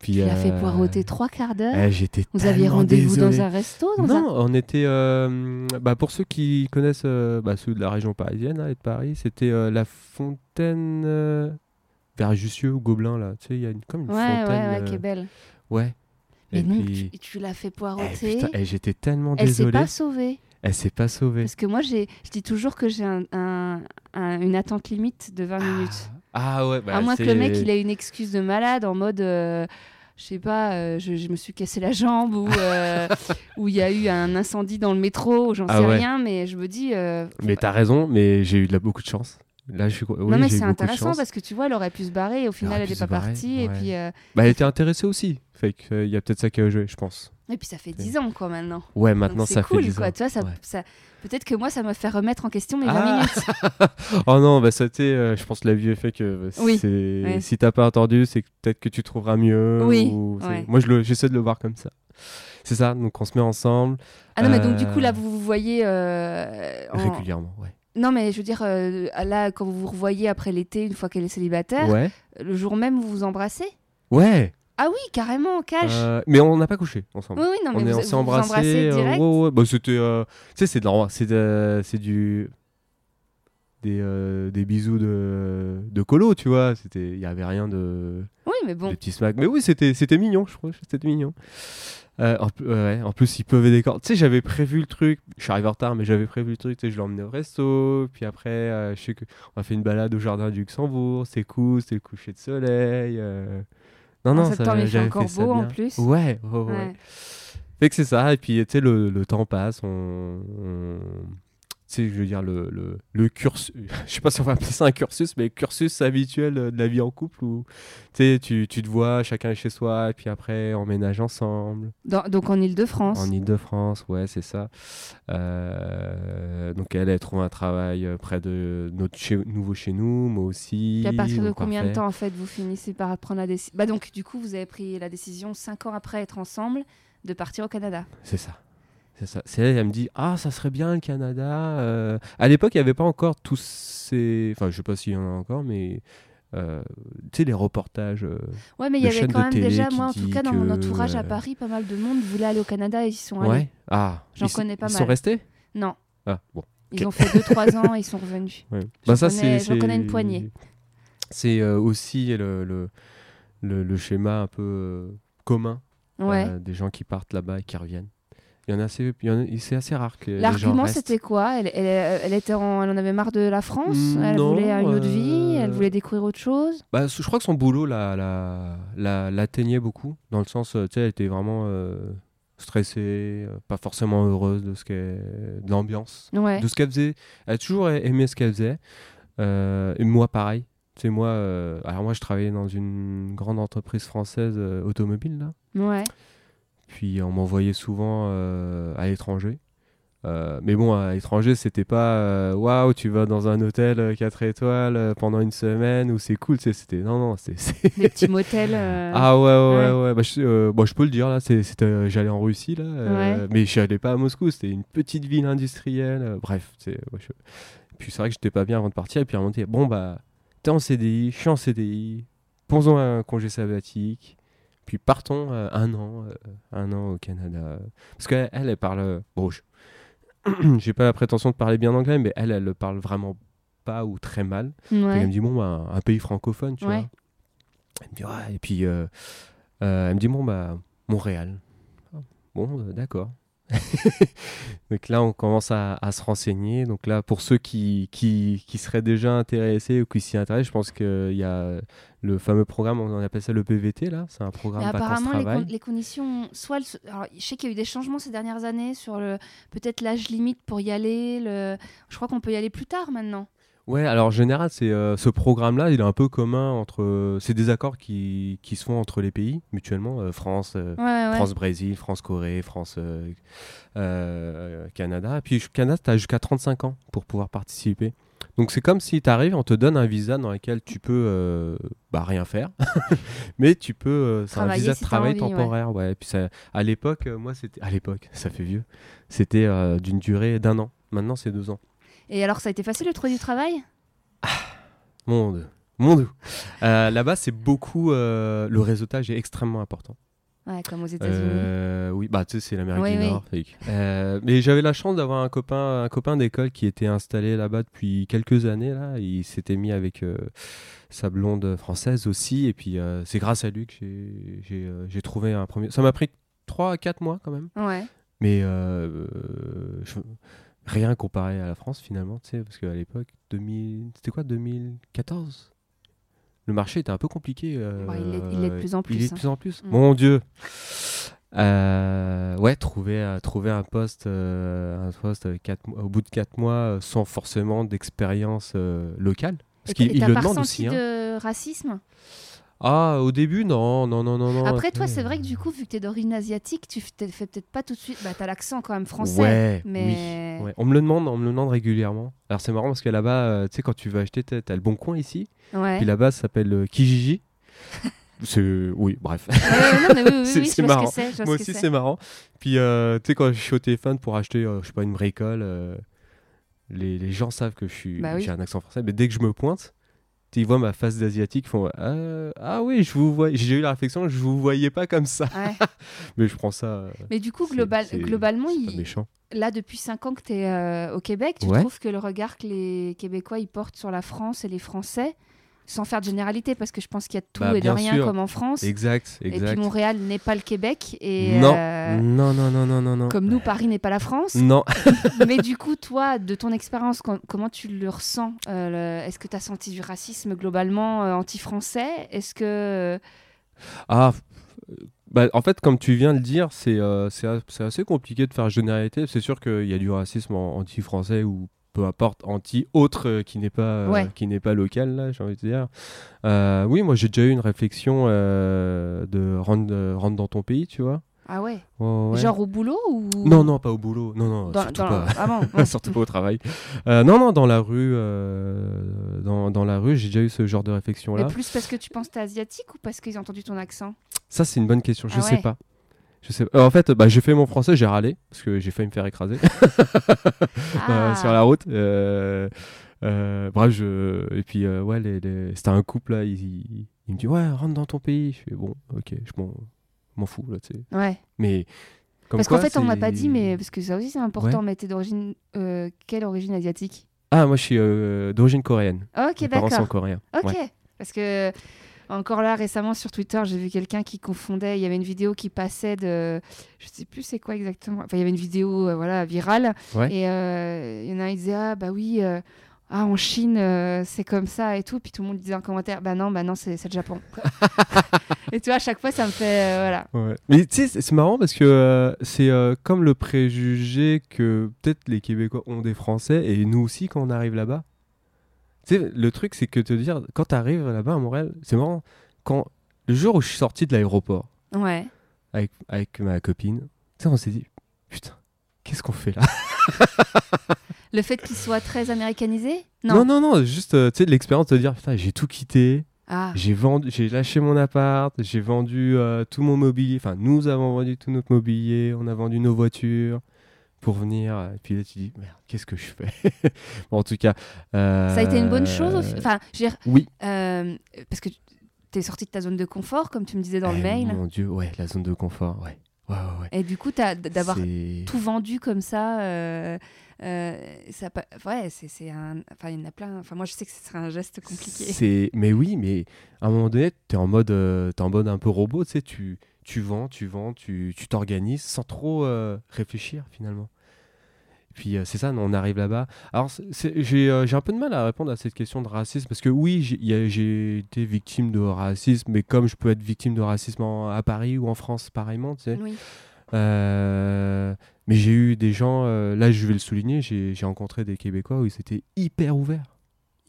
Puis, Tu l'as fait euh, poiroter trois quarts d'heure? eh, J'étais Vous aviez rendez-vous dans un resto dans Non, un... on était. euh, bah, pour ceux qui connaissent, euh, bah, ceux de la région parisienne hein, et de Paris, c'était la fontaine vers Jussieu ou Gobelin, là. Tu sais, il y a une, comme une Ouais, ouais, fontaine. ouais, euh, qui est belle. ouais. Mais Et donc, puis- tu, tu l'as fait eh, poireauter. putain, eh, j'étais tellement Elle s'est pas sauvée. Elle s'est pas sauvée. Parce que moi, je dis toujours que j'ai un, un- un- une attente limite de 20 minutes. Ah ouais, bah, à moins que le mec, il ait une excuse de malade en mode... euh, je sais pas, euh, je, je me suis cassé la jambe ou euh, ou il y a eu un incendie dans le métro, j'en Ah sais ouais. rien, mais je me dis. euh, Mais t'as raison, mais j'ai eu de la, beaucoup de chance. Là, je suis. oui, non, mais c'est intéressant parce que tu vois, elle aurait pu se barrer et au final, elle n'est pas barrer, partie. Et puis, euh, Bah, elle était intéressée aussi. Fait qu'il y a peut-être ça qui a joué, je pense. et puis ça fait 10 ans, quoi, maintenant. Ouais, maintenant Donc c'est ça cool, fait 10 quoi. ans. Tu vois, ça, Ouais. ça- peut-être que moi, ça m'a fait remettre en question mes 20 Ah minutes. oh non, bah c'était, euh, je pense, la vie est fait que euh, Oui, ouais. si t'as pas entendu, c'est peut-être que tu trouveras mieux. Oui, ou. Moi, je j'essaie de le voir comme ça. C'est ça, donc on se met ensemble Ah non, mais donc du Euh, coup, là, vous vous voyez. euh, en- régulièrement. Ouais. Non, mais je veux dire, euh, là, quand vous vous revoyez après l'été, une fois qu'elle est célibataire, Ouais. le jour même, vous vous embrassez? Ouais. Ah oui, carrément, cash. Euh, mais on n'a pas couché ensemble. oui, oui, non, mais on s'est embrassés. embrassez euh, direct. ouais, ouais. Bah, c'était, euh, tu sais, c'est de- c'est de- c'est du des, euh, des bisous de, de colo, tu vois. C'était, il y avait rien de Oui, mais bon. Des petits smacks. Mais oui, c'était c'était mignon, je crois. C'était mignon. Euh, en, pl- ouais, en plus, il pleuvait des cordes. Tu sais, j'avais prévu le truc. Je suis arrivé en retard, mais j'avais prévu le truc. Tu sais, je l'ai emmené au resto. Puis après, euh, je sais que on a fait une balade au jardin du Luxembourg. C'était cool. C'était le coucher de soleil. euh. Non, En non, septembre, il fait j'avais encore ça beau, en bien. plus. Ouais, ouais, ouais. Ouais. Fait que c'est ça. Et puis, tu sais, le, le temps passe. On. on- Tu sais, je veux dire, le, le, le cursus. Je sais pas si on va appeler ça un cursus, mais cursus habituel euh, de la vie en couple où tu tu, te vois, chacun est chez soi, et puis après, on ménage ensemble. Dans- donc en Ile-de-France. En Ile-de-France, ouais, c'est ça. Euh, donc, elle a trouvé un travail euh, près de notre chez, nouveau chez nous, moi aussi. Puis à partir de combien de temps en fait vous finissez par prendre la décision Bah donc du coup vous avez pris la décision cinq ans après être ensemble de partir au Canada. C'est ça. C'est ça. C'est elle, elle me dit Ah, ça serait bien le Canada. euh. À l'époque, il n'y avait pas encore tous ces. Enfin, je sais pas s'il y en a encore, mais. euh, tu sais, les reportages. euh, Ouais mais il y avait quand même déjà moi en tout cas dans mon entourage à euh, Paris pas mal de monde voulait aller au Canada et ils sont allés. Ouais. Ah, J'en ils connais pas Ils mal. sont restés? Non, Ah, bon. ils ont fait 2-3 ans et ils sont revenus. Ouais. Bah, ça, connais- c'est. j'en connais une poignée. C'est euh, aussi le, le, le, le schéma un peu commun Ouais. des gens qui partent là-bas et qui reviennent. Il y en a assez, c'est assez rare que L'argument c'était quoi? Elle, elle, elle était en, elle en avait marre de la France? Elle Non, voulait une autre vie? Euh, Elle voulait découvrir autre chose? Bah, je crois que son boulot la- la- la- l'atteignait beaucoup, dans le sens, euh, tu sais, elle était vraiment euh, stressée, euh, pas forcément heureuse de ce de l'ambiance, Ouais. de ce qu'elle faisait. Elle a toujours aimé ce qu'elle faisait. Euh, et moi, pareil. Tu moi, alors moi, je travaillais dans une grande entreprise française automobile, là. Ouais. Puis on m'envoyait souvent euh, à l'étranger. Euh, mais bon, à l'étranger, c'était pas euh, waouh, tu vas dans un hôtel 4 étoiles pendant une semaine où c'est cool. C'était non, non, c'était. c'est- Des petits motels. euh, Ah ouais, ouais, Ouais. ouais. Bah, je, euh, bon, je peux le dire là. C'était, j'allais en Russie là, Ouais. mais je n'allais pas à Moscou. C'était une petite ville industrielle. bref, c'est. ouais, je- Puis c'est vrai que j'étais pas bien avant de partir. Et puis à un moment bon bah, t'es en CDI, je suis en CDI. Posons un congé sabbatique. Puis partons euh, un an, euh, un an au Canada. Parce qu'elle, elle, elle parle. euh, Bon, je- j'ai pas la prétention de parler bien anglais, mais elle, elle le parle vraiment pas ou très mal. Elle me dit, bon, bah, un pays francophone, tu Ouais. vois. Elle me dit, ouais, et puis elle me dit, bon, bah, Montréal. Ah, Bon, d'accord. Donc là, on commence à, à se renseigner. Donc là, pour ceux qui, qui, qui seraient déjà intéressés ou qui s'y intéressent, je pense qu'il y a le fameux programme, on appelle ça le PVT, là. C'est un Mais programme apparemment, les, con- les conditions, soit le- alors, je sais qu'il y a eu des changements ces dernières années sur le peut-être l'âge limite pour y aller. Le, je crois qu'on peut y aller plus tard maintenant. Ouais, alors en général, c'est euh, ce programme-là, il est un peu commun entre. euh, c'est des accords qui, qui se font entre les pays mutuellement, euh, France, euh, Ouais, ouais. France-Brésil, France-Corée, France-Canada. Puis je- Canada, tu as jusqu'à 35 ans pour pouvoir participer. Donc c'est comme si tu arrives, on te donne un visa dans lequel tu peux bah, rien faire, mais tu peux. c'est un visa de si travail envie, ouais. temporaire. Ouais. Et Puis ça, à l'époque, moi c'était. À l'époque, ça fait vieux. C'était d'une durée d'un an. Maintenant c'est deux ans. Et alors, ça a été facile de trouver du travail? Monde. Monde. Euh, Là-bas, c'est beaucoup. euh, le réseautage est extrêmement important. Ouais, comme aux États-Unis. Euh, oui, bah tu sais, c'est l'Amérique Oui, du oui. Nord. Euh, mais j'avais la chance d'avoir un copain, un copain d'école qui était installé là-bas depuis quelques années. Là, il s'était mis avec euh, sa blonde française aussi, et puis c'est grâce à lui que j'ai- trouvé un premier. Ça m'a pris 3 à 4 mois quand même, Ouais. mais je- rien comparé à la France finalement, tu sais, parce qu'à l'époque, 2000, c'était quoi, 2014 le marché était un peu compliqué. euh, il il l'est de plus en Il plus, est de hein. plus en plus. Mm. Mon Dieu. Euh, ouais, trouver, trouver un poste, euh, un poste quatre au bout de 4 mois sans forcément d'expérience locale. Parce qu'il il le demande aussi. hein. de racisme? Ah, au début, non, non, non, non. non Après, toi, c'est euh, vrai que du coup, vu que t'es d'origine asiatique, tu fais fais peut-être pas tout de suite. Bah, t'as l'accent quand même français. Ouais, mais... oui. Ouais. On me le demande, on me le demande régulièrement. Alors c'est marrant parce que là-bas, euh, tu sais, quand tu vas acheter, t'as le bon coin ici. Ouais. Puis là-bas, ça s'appelle euh, Kijiji. c'est oui, bref. Oui, oui, C'est- oui, c'est marrant. ce que c'est. Moi ce aussi, c'est marrant. Puis, euh, tu sais, quand je suis au téléphone pour acheter, euh, je sais pas, une bricole, les, les gens savent que je suis, Bah j'ai un accent français. Mais dès que je me pointe, ils voient ma face d'asiatique, ils font euh, Ah oui, je vous vois. J'ai eu la réflexion, je vous voyais pas comme ça. Ouais. Mais je prends ça. euh, Mais du coup, global, globalement, il- méchant. là, depuis 5 ans que tu es au Québec, tu Ouais. trouves que le regard que les Québécois ils portent sur la France et les Français, sans faire de généralité, parce que je pense qu'il y a de tout Bah, et de rien sûr. comme en France. Exact, Et exact. puis Montréal n'est pas le Québec. Et non. euh, non, non, non, non, non, non. comme nous, Paris n'est pas la France. Non. Mais du coup, toi, de ton expérience, com- comment tu le ressens Euh, le- Est-ce que tu as senti du racisme globalement euh, anti-français? Est-ce que. Ah, bah, en fait, comme tu viens de le dire, c'est assez compliqué de faire généralité. C'est sûr qu'il y a du racisme anti-français ou peu importe, anti-autre euh, qui n'est pas, euh, Ouais. qui n'est pas local, là, j'ai envie de dire. Euh, oui, moi j'ai déjà eu une réflexion de rendre, euh, rentre dans ton pays, tu vois. Ah ouais. Genre au boulot ou? Non, non, pas au boulot. Non, non, Dans, surtout dans- pas. Ah bon, surtout pas au travail. Non, non, dans la rue, dans, dans la rue, j'ai déjà eu ce genre de réflexion là. Mais plus parce que tu penses que t'es asiatique ou parce qu'ils ont entendu ton accent? Ça, c'est une bonne question. Je Ah sais pas. Je sais. euh, en fait, bah, j'ai fait mon français, j'ai râlé parce que j'ai failli me faire écraser euh, Ah. sur la route. Euh, bref, je... et puis ouais, les, les- c'était un couple là. Il, il- il me dit ouais, rentre dans ton pays. Je fais bon, ok, je m'en, m'en fous là, tu sais. Ouais. Mais comme Parce qu'en fait, on c'est- pas dit, mais parce que ça aussi c'est important, Ouais. mais t'es d'origine. euh, quelle origine asiatique? Ah, moi je suis euh, d'origine coréenne. Ok, Mes parents sont d'accord. coréens. Ok. Ouais. Parce que. Encore là, récemment sur Twitter, j'ai vu quelqu'un qui confondait. Il y avait une vidéo qui passait de. Je sais plus c'est quoi exactement. Enfin, il y avait une vidéo euh, voilà, virale. Ouais. Et euh, il y en a un qui disait Ah, bah oui, euh, ah, en Chine, euh, c'est comme ça et tout. Puis tout le monde disait en commentaire Bah non, bah non, c'est le Japon. et tu vois, à chaque fois, ça me fait. euh, voilà. Ouais. Mais tu sais, c'est- c'est marrant parce que euh, c'est comme le préjugé que peut-être les Québécois ont des Français et nous aussi quand on arrive là-bas. Tu sais, le truc, c'est que te dire, quand tu arrives là-bas à Montréal, c'est marrant. Quand, le jour où je suis sorti de l'aéroport, Ouais. avec, avec ma copine. Tu sais, on s'est dit, putain, qu'est-ce qu'on fait là? Le fait qu'il soit très américanisé? Non, non, non, juste euh, tu sais, l'expérience de dire, putain, j'ai tout quitté, Ah, j'ai vendu, j'ai lâché mon appart, j'ai vendu euh, tout mon mobilier, enfin, nous avons vendu tout notre mobilier, on a vendu nos voitures pour venir. Et puis là, tu dis, merde, qu'est-ce que je fais? Bon, En tout cas. ça a été une bonne euh, chose fi- Enfin, je veux dire, Oui. euh, parce que tu es sorti de ta zone de confort, comme tu me disais dans le Eh, mail. Mon Dieu, ouais, la zone de confort, ouais. Ouais, ouais, ouais. Et du coup, d'avoir tout vendu comme ça, euh, euh, ça ouais, c'est c'est un. Enfin, il y en a plein. Enfin, moi, je sais que ce serait un geste compliqué. C'est, mais oui, mais à un moment donné, t'es en mode, euh, t'es en mode un peu robot, tu sais, tu, tu vends, tu vends, tu, tu t'organises sans trop euh, réfléchir finalement. Puis euh, c'est ça, on arrive là-bas. Alors j'ai, euh, j'ai un peu de mal à répondre à cette question de racisme parce que oui, j'ai, été victime de racisme, mais comme je peux être victime de racisme en- à Paris ou en France, pareillement, tu sais. Oui. Euh, mais j'ai eu des gens, euh, là je vais le souligner, j'ai rencontré des Québécois où ils étaient hyper ouverts.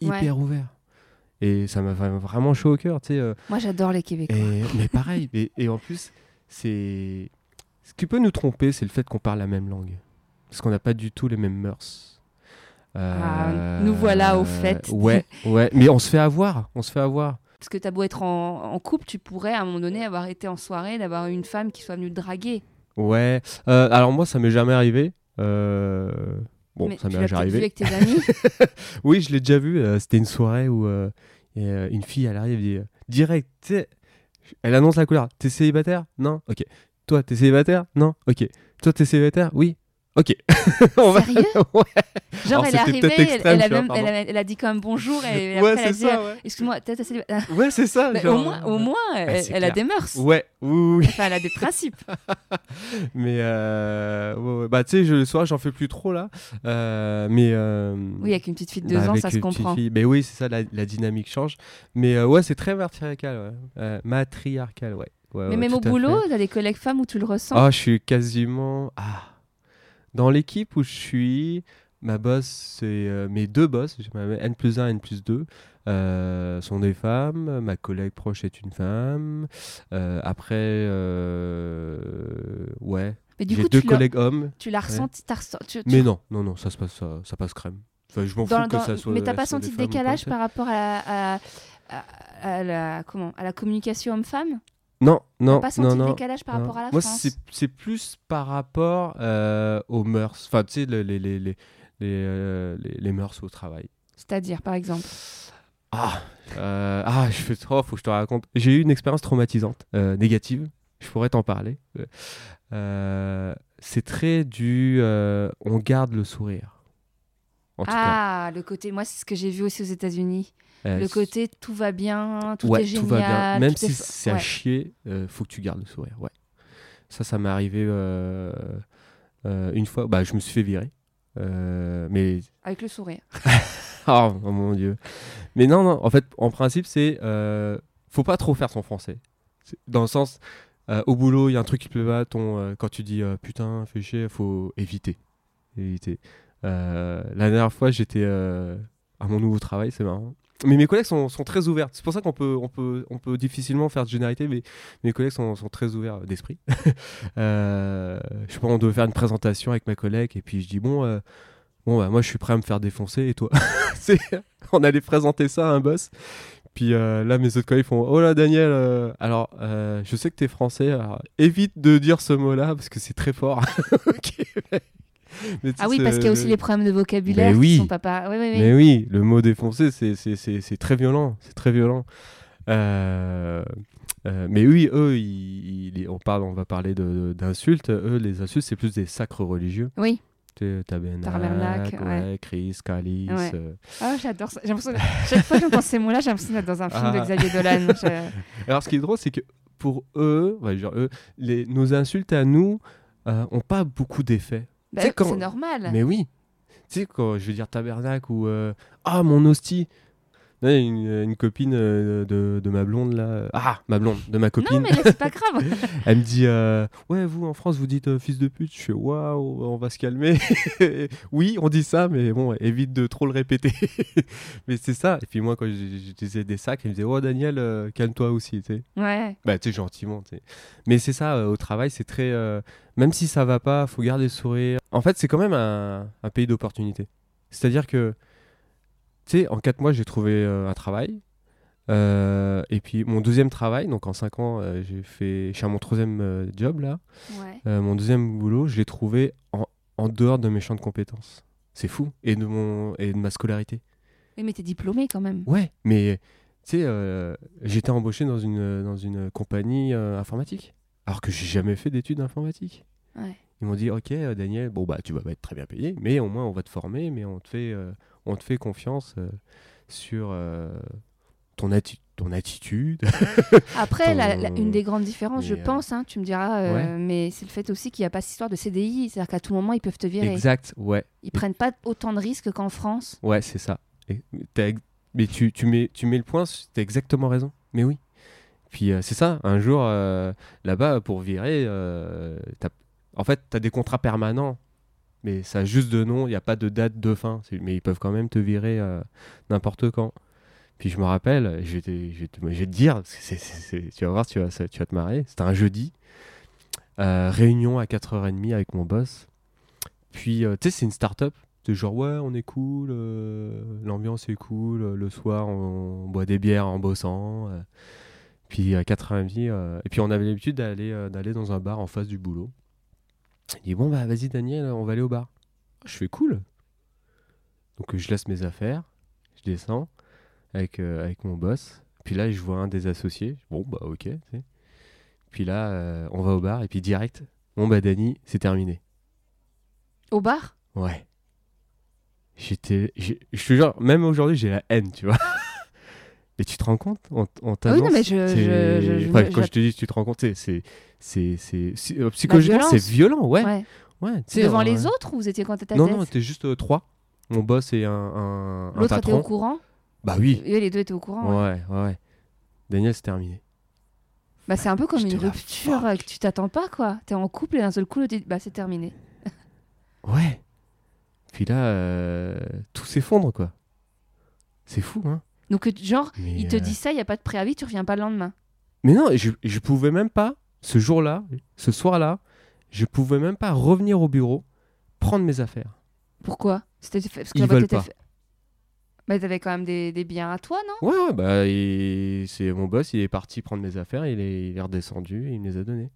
Hyper ouverts. Et ça m'a vra- vraiment chaud au cœur, tu sais. euh, Moi, j'adore les Québécois. et, mais pareil, et, et en plus, c'est. Ce qui peut nous tromper, c'est le fait qu'on parle la même langue. Parce qu'on n'a pas du tout les mêmes mœurs. Ah, nous voilà au fait. Ouais, ouais. Mais on se fait avoir. On se fait avoir. Parce que t'as beau être en, en couple, tu pourrais à un moment donné avoir été en soirée, d'avoir une femme qui soit venue te draguer. Ouais. Euh, alors moi, ça m'est jamais arrivé. Euh, Bon, Mais ça tu m'est l'as déjà peut-être vu arrivé. avec tes amis. Oui, je l'ai déjà vu. euh, C'était une soirée où euh, euh, une fille, elle arrive, dit euh, direct, tu elle annonce la couleur. T'es célibataire? Non? Ok. Toi, t'es célibataire? Non? Ok. Toi, t'es célibataire? Oui. Ok. On va- Sérieux Ouais. Genre, Alors, elle est arrivée, elle, extrême, elle a vois, même- elle, a, elle a dit quand même bonjour et, et Ouais, après elle a c'est dit ça, ouais. Excuse-moi, t'es célibataire. Ouais, c'est ça. Genre, au moins, au moins elle, c'est elle a des mœurs. Ouais, oui. Enfin, elle a des principes. Mais euh, bah tu sais, je- le soir, j'en fais plus trop là. Euh, mais euh, Oui, avec une petite fille de deux bah, ans, ça se comprend. fille. Mais oui, c'est ça, la, la dynamique change. Mais euh, ouais, c'est très matriarcal, ouais. Euh, matriarcal, ouais. Mais même au boulot, t'as des collègues femmes où tu le ressens? Ah, je suis quasiment. Ah. Dans l'équipe où je suis, ma boss, c'est euh, mes deux boss, N plus 1, N plus 2, euh, sont des femmes. Ma collègue proche est une femme. Euh, après, ouais. Mais du J'ai coup, deux tu l'as- collègues hommes. tu l'as ressenti. t'as ressent- tu- tu- Mais non, non, non, ça se passe, ça, ça passe crème. Enfin, je m'en dans- fous que dans- ça soit. mais t'as pas senti de décalage par rapport à, à- à- à la comment à la communication homme-femme? Non, non, pas senti non, non. décalage par non. rapport à la Moi, France c'est c'est plus par rapport euh, aux mœurs. Enfin, tu sais, les, les, les, les, les, euh, les- les mœurs au travail. C'est-à-dire, par exemple. Ah, euh, ah, je fais trop, faut que je te raconte. J'ai eu une expérience traumatisante, euh, négative. Je pourrais t'en parler. Euh, c'est très du, euh, on garde le sourire. En tout cas, Ah, le côté. Moi, c'est ce que j'ai vu aussi aux États-Unis. Euh, le côté tout va bien, tout ouais, est génial. tout va bien. Même si c'est à ouais. chier, euh, faut que tu gardes le sourire. Ouais. Ça, ça m'est arrivé euh, une fois. Bah, je me suis fait virer. Mais Avec le sourire. oh, oh mon dieu. Mais non, non. En fait, en principe, c'est faut pas trop faire son français. Dans le sens, euh, au boulot, il y a un truc qui te plaît pas. Ton, euh, quand tu dis euh, putain, fais chier, faut éviter. Éviter. La dernière fois, j'étais à mon nouveau travail, c'est marrant. Mais mes collègues sont, sont très ouverts. C'est pour ça qu'on peut, on peut, on peut difficilement faire de généralité, mais mes collègues sont, sont très ouverts d'esprit. euh, je sais pas, on devait faire une présentation avec ma collègue, et puis je dis bon, euh, bon bah, moi je suis prêt à me faire défoncer, et toi? On allait présenter ça à un boss. Puis euh, là, mes autres collègues font Oh là, Daniel, euh, alors je sais que t'es français, alors évite de dire ce mot-là parce que c'est très fort. Mais Ah oui, parce qu'il y a aussi c'est- les problèmes de vocabulaire Mais qui oui. sont pas pas. Oui, oui, oui. mais oui, le mot défoncé, c'est- très violent. C'est très violent. Euh, euh, mais oui, eux, ils- ils- on, parle, on va parler de- d'insultes. Eux, les insultes, c'est plus des sacres religieux. Oui. Tabernacle, ouais. Christ, Calice. Ouais. euh. Ah, j'adore ça. J'ai l'impression de- Chaque fois que j'entends ces mots-là, j'ai l'impression d'être dans un film de Ah. Xavier Dolan. Je- Alors, ce qui est drôle, c'est que pour eux, ouais, genre, eux les, nos insultes à nous euh, ont pas beaucoup d'effet. Bah, quand- C'est normal. Mais oui. Tu sais, quand je vais dire tabernacle ou euh, Ah, mon hostie. Ouais, une, une copine euh, de, de ma blonde là. Ah, ma blonde, de ma Non, copine. mais là, c'est pas grave. Elle me dit euh, Ouais, vous en France, vous dites euh, fils de pute. Je fais Waouh, on va se calmer. oui, on dit ça, mais bon, évite de trop le répéter. mais c'est ça. Et puis moi, quand je, disais des sacs, elle me disait Oh, Daniel, euh, calme-toi aussi. Tu sais. Ouais. Bah, tu sais, gentiment. tu sais. Mais c'est ça, euh, au travail, c'est très. euh, même si ça va pas, faut garder le sourire. En fait, c'est quand même un, un pays d'opportunités. C'est-à-dire que, tu sais, en 4 mois, j'ai trouvé euh, un travail. Euh, et puis mon deuxième travail, donc en 5 ans, euh, j'ai fait. Je suis à mon troisième job là. Ouais. Mon deuxième boulot, je l'ai trouvé en, en dehors de mes champs de compétences. C'est fou. Et de, mon, et de ma scolarité. Oui, mais t'es diplômé quand même. Ouais, mais tu sais, j'étais embauché dans une, dans une compagnie informatique. Alors que j'ai jamais fait d'études informatiques. Ouais. Ils m'ont dit, ok, Daniel, bon bah tu vas pas être très bien payé, mais au moins on va te former, mais on te fait, on te fait confiance euh, sur euh, ton, atti- ton attitude. Après, Ton- la- la- une des grandes différences, Mais, je euh, pense, hein, tu me diras, euh, ouais. mais c'est le fait aussi qu'il n'y a pas cette histoire de CDI. C'est-à-dire qu'à tout moment, ils peuvent te virer. exact, ouais, Ils prennent pas autant de risques qu'en France. ouais, c'est ça. Et mais tu, tu, mets, tu mets le point, t'as exactement raison. Mais oui. Puis euh, c'est ça, un jour, euh, là-bas, pour virer, en fait, tu as des contrats permanents, mais ça a juste de nom, il n'y a pas de date de fin. C'est- Mais ils peuvent quand même te virer euh, n'importe quand. Puis je me rappelle, je vais te, dire, c'est- c'est- c'est- tu vas voir, tu vas, tu vas te marrer. C'était un jeudi, euh, réunion à 4h30 avec mon boss. Puis, euh, tu sais, c'est une start-up. De genre, ouais, on est cool, l'ambiance est cool, le soir, on, on boit des bières en bossant. Puis à 4h30, euh, et puis on avait l'habitude d'aller dans un bar en face du boulot. Il dit, bon, bah vas-y, Daniel, on va aller au bar. Je fais cool. Donc je laisse mes affaires, je descends avec, euh, avec mon boss. Puis là, je vois un des associés. Bon, bah ok. Puis là, euh, on va au bar, et puis direct, bon, bah Dani, c'est terminé. Au bar? Ouais. J'étais. Je te jure, même aujourd'hui, j'ai la haine, tu vois. Et tu te rends compte Ah Oui, non, mais je. Enfin, quand je te dis, tu te rends compte, c'est- euh, Psychologiquement, c'est violent, ouais. ouais. ouais Devant euh, les autres ou vous étiez quand t'étais Non, non, t'es juste euh, trois. Mon boss et un, un, un L'autre était patron. au courant Bah oui. Eux, les deux étaient au courant. ouais. Ouais. Daniel, c'est terminé. Bah, c'est un peu comme une rupture que tu t'attends pas, quoi. T'es en couple et d'un seul coup, l'autre, dit, bah, c'est terminé. Ouais. Puis là, euh, tout s'effondre, quoi. C'est fou, hein. Donc, euh, genre, Mais, il te euh, dit ça, il n'y a pas de préavis, tu reviens pas le lendemain. Mais non, je, je pouvais même pas, ce jour-là, ce soir-là, je pouvais même pas revenir au bureau, prendre mes affaires. Pourquoi? C'était fait- parce que Ils la boîte veulent était pas. fait- Bah, t'avais quand même des, des biens à toi, non? Ouais, ouais, bah, c'est mon boss, il est parti prendre mes affaires, il est, il est redescendu et il me les a données.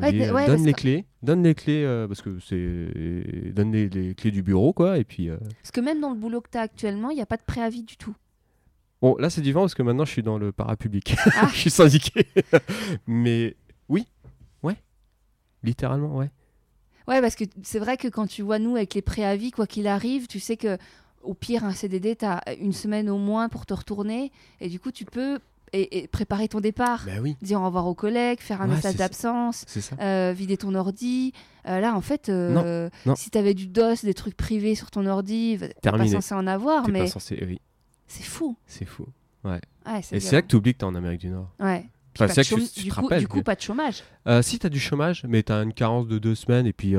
Ouais, dit, euh, ouais, donne les que- clés, donne les clés, euh, parce que c'est. Donne les, les clés du bureau, quoi, et puis. euh, Parce que même dans le boulot que t'as actuellement, il n'y a pas de préavis du tout. Bon, là, c'est différent parce que maintenant, je suis dans le parapublic. Ah. je suis syndiqué. Mais oui, ouais. Littéralement, ouais. Ouais, parce que c'est vrai que quand tu vois nous avec les préavis, quoi qu'il arrive, tu sais que au pire, un CDD, tu as une semaine au moins pour te retourner et du coup, tu peux et, et préparer ton départ. Bah oui, Dire au revoir aux collègues, faire un Ouais, message d'absence, euh, vider ton ordi. Euh, là, en fait, euh, non. si tu avais du DOS, des trucs privés sur ton ordi, t'es pas censé en avoir, mais pas censé. oui, c'est fou. c'est fou. Ouais, Et c'est là que tu oublies que t'es en Amérique du Nord. Ouais. Enfin, c'est chôme- du, coup, rappelles. du coup, pas de chômage. Si t'as du chômage, mais t'as une carence de deux semaines et puis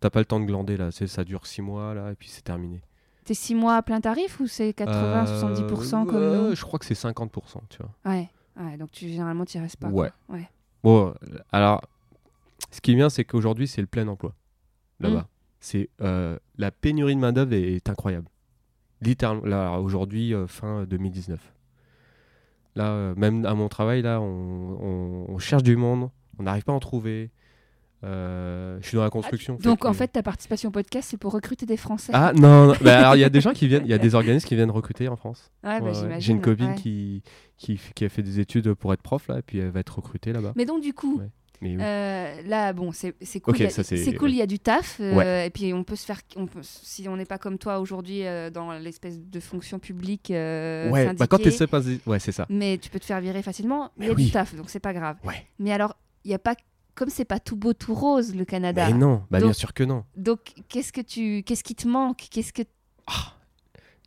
t'as pas le temps de glander là. Ça dure six mois là et puis c'est terminé. T'es 6 mois à plein tarif ou c'est 80-70% comme Euh, nous Je crois que c'est 50%, tu vois. Ouais. ouais, donc tu, généralement, tu restes pas. Ouais. quoi. ouais. Bon, alors, ce qui est bien, c'est qu'aujourd'hui, c'est le plein emploi. Là-bas. Mm. C'est euh, La pénurie de main-d'œuvre est, est incroyable. Littéralement, là, aujourd'hui, euh, fin 2019. Là, euh, même à mon travail, là, on, on- on cherche du monde, on n'arrive pas à en trouver. Euh, je suis dans la construction. Donc que- en fait, ta participation au podcast, c'est pour recruter des Français. Ah non, non. Bah, alors il y a des gens qui viennent, il y a des organismes qui viennent recruter en France. Ouais, bah, Ouais. J'ai une copine ouais. qui, qui, a fait des études pour être prof là, et puis elle va être recrutée là-bas. Mais donc du coup, Ouais. Mais oui. euh, là, bon, c'est cool. Ok, il y a- ça, c'est- cool, il y a du taf. euh. Et puis on peut se faire, on peut- si on n'est pas comme toi aujourd'hui dans l'espèce de fonction publique. ouais, bah, quand tu sais pas, ouais, c'est ça. Mais tu peux te faire virer facilement. mais Il y a oui. du taf, donc c'est pas grave. Ouais. Mais alors, il y a pas, comme c'est pas tout beau tout rose le Canada. Mais non, bah bien sûr que non. Donc qu'est-ce que tu, qu'est-ce qui te manque? Qu'est-ce que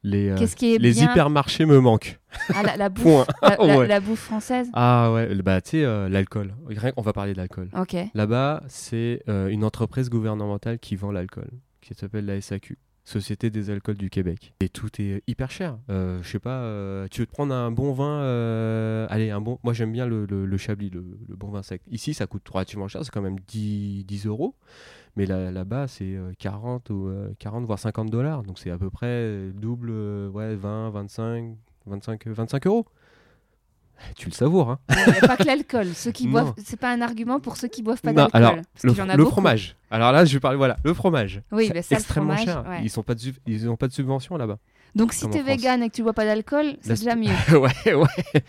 Les, euh, qui est les bien? hypermarchés me manquent. Ah, la, la bouffe, la, la- Ouais. la bouffe française? Ah ouais, bah tu sais, euh, l'alcool. On va parler d'alcool. Ok. Là-bas, c'est euh, une entreprise gouvernementale qui vend l'alcool, qui s'appelle la SAQ, Société des alcools du Québec. Et tout est hyper cher. Euh, je sais pas, euh, tu veux te prendre un bon vin, euh, allez, un bon. Moi j'aime bien le, le- le Chablis, le, le bon vin sec. Ici, ça coûte relativement cher, c'est quand même 10, 10 euros. Mais là- là-bas, c'est euh, 40 ou euh, 40 voire 50 dollars. Donc c'est à peu près double, euh, ouais, 20, 25, 25, 25 euros. Tu le savoures, hein pas que l'alcool. Ceux qui boivent, c'est pas un argument pour ceux qui boivent pas d'alcool. alors, le, qu'il y en a le beaucoup. fromage. Alors là, je vais parler, voilà, le fromage. Oui, C'est mais ça, extrêmement fromage, cher. ouais. Ils n'ont pas, de sub- ils ont pas de subvention là-bas. Donc si t'es vegan et que tu bois pas d'alcool, c'est déjà mieux. ouais, ouais.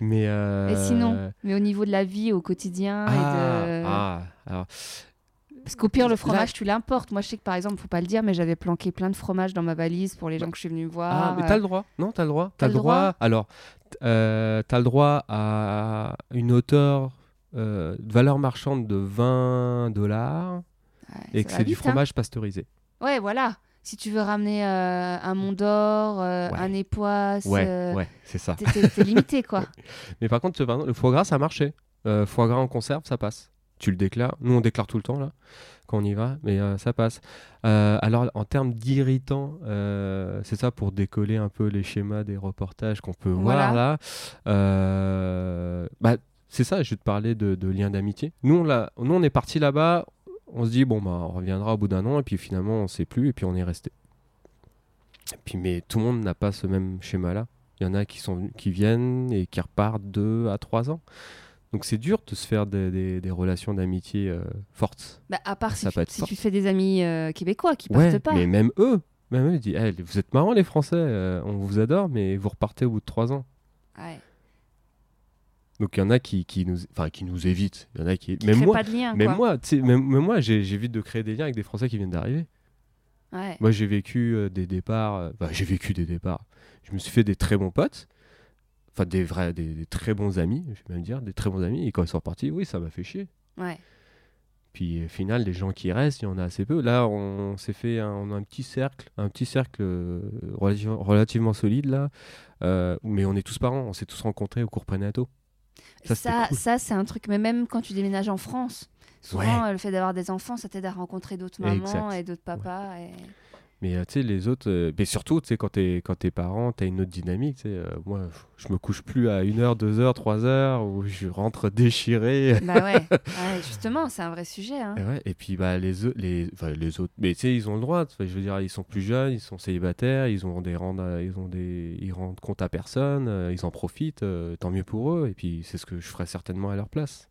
Mais. euh, Et sinon, mais au niveau de la vie au quotidien et Ah, de... ah, alors, Parce qu'au pire, le fromage, tu l'importes. Moi, je sais que par exemple, faut pas le dire, mais j'avais planqué plein de fromage dans ma valise pour les gens que je suis venue voir. ah, mais t'as le droit. Non, t'as le droit. T'as le droit. droit Alors, euh, t'as le droit à une hauteur euh, de valeur marchande de 20 dollars Ouais, et que c'est du hein. fromage pasteurisé. Ouais, voilà. Si tu veux ramener euh, un Mont d'Or, euh, Ouais. un époisse, Ouais, euh, ouais, c'est ça. t'es- limité, quoi. Mais par contre, le foie gras, ça marchait. Euh, foie gras en conserve, ça passe. Tu le déclares. Nous, on déclare tout le temps, là, quand on y va, mais euh, ça passe. Euh, alors, en termes d'irritants, euh, c'est ça pour décoller un peu les schémas des reportages qu'on peut Voilà. voir là. Euh, bah, c'est ça, je vais te parler de, de liens d'amitié. Nous, on l'a- nous, on est parti là-bas, on se dit, bon, bah, on reviendra au bout d'un an, et puis finalement, on sait plus, et puis on est resté. Et puis, mais tout le monde n'a pas ce même schéma-là. Il y en a qui, sont, qui viennent et qui repartent deux à trois ans. Donc c'est dur de se faire des, des- des relations d'amitié euh, fortes. Bah, à part si, tu, si fais des amis euh, québécois qui Ouais, partent pas. mais même eux, même eux, ils disent Vous êtes marrants les Français, euh, on vous adore, mais vous repartez au bout de trois ans. Ouais. Donc il y en a qui, qui, nous, qui nous évitent. Il y en a qui. Qui Même moi, pas de lien, même moi, même, même j'évite de créer des liens avec des Français qui viennent d'arriver. Ouais. Moi j'ai vécu des départs. Enfin, j'ai vécu des départs. Je me suis fait des très bons potes. Enfin, des vrais, des, des très bons amis, je vais même dire, des très bons amis. Et quand ils sont repartis, oui, ça m'a fait chier. Ouais. Puis au final, les gens qui restent, il y en a assez peu. Là, on s'est fait un, on a un petit cercle, un petit cercle euh, relativement, solide là. Euh, mais on est tous parents, on s'est tous rencontrés au cours prénato. Ça, Ça, cool. ça c'est un truc, mais même quand tu déménages en France, souvent euh, le fait d'avoir des enfants, ça t'aide à rencontrer d'autres mamans Exact. et d'autres papas. et- Mais euh, tu sais, les autres, euh, mais surtout, tu sais, quand t'es quand t'es parent, t'as une autre dynamique. tu sais, euh, moi, je me couche plus à 1h, 2h, 3h où je rentre déchiré. Bah ouais. Ouais, justement, c'est un vrai sujet. hein. Et, ouais, et puis bah les autres, les, les autres, mais tu sais, ils ont le droit. je veux dire, ils sont plus jeunes, ils sont célibataires, ils ont des rendent, ils ont des, ils rendent compte à personne, ils en profitent. euh, tant mieux pour eux. Et puis c'est ce que je ferais certainement à leur place.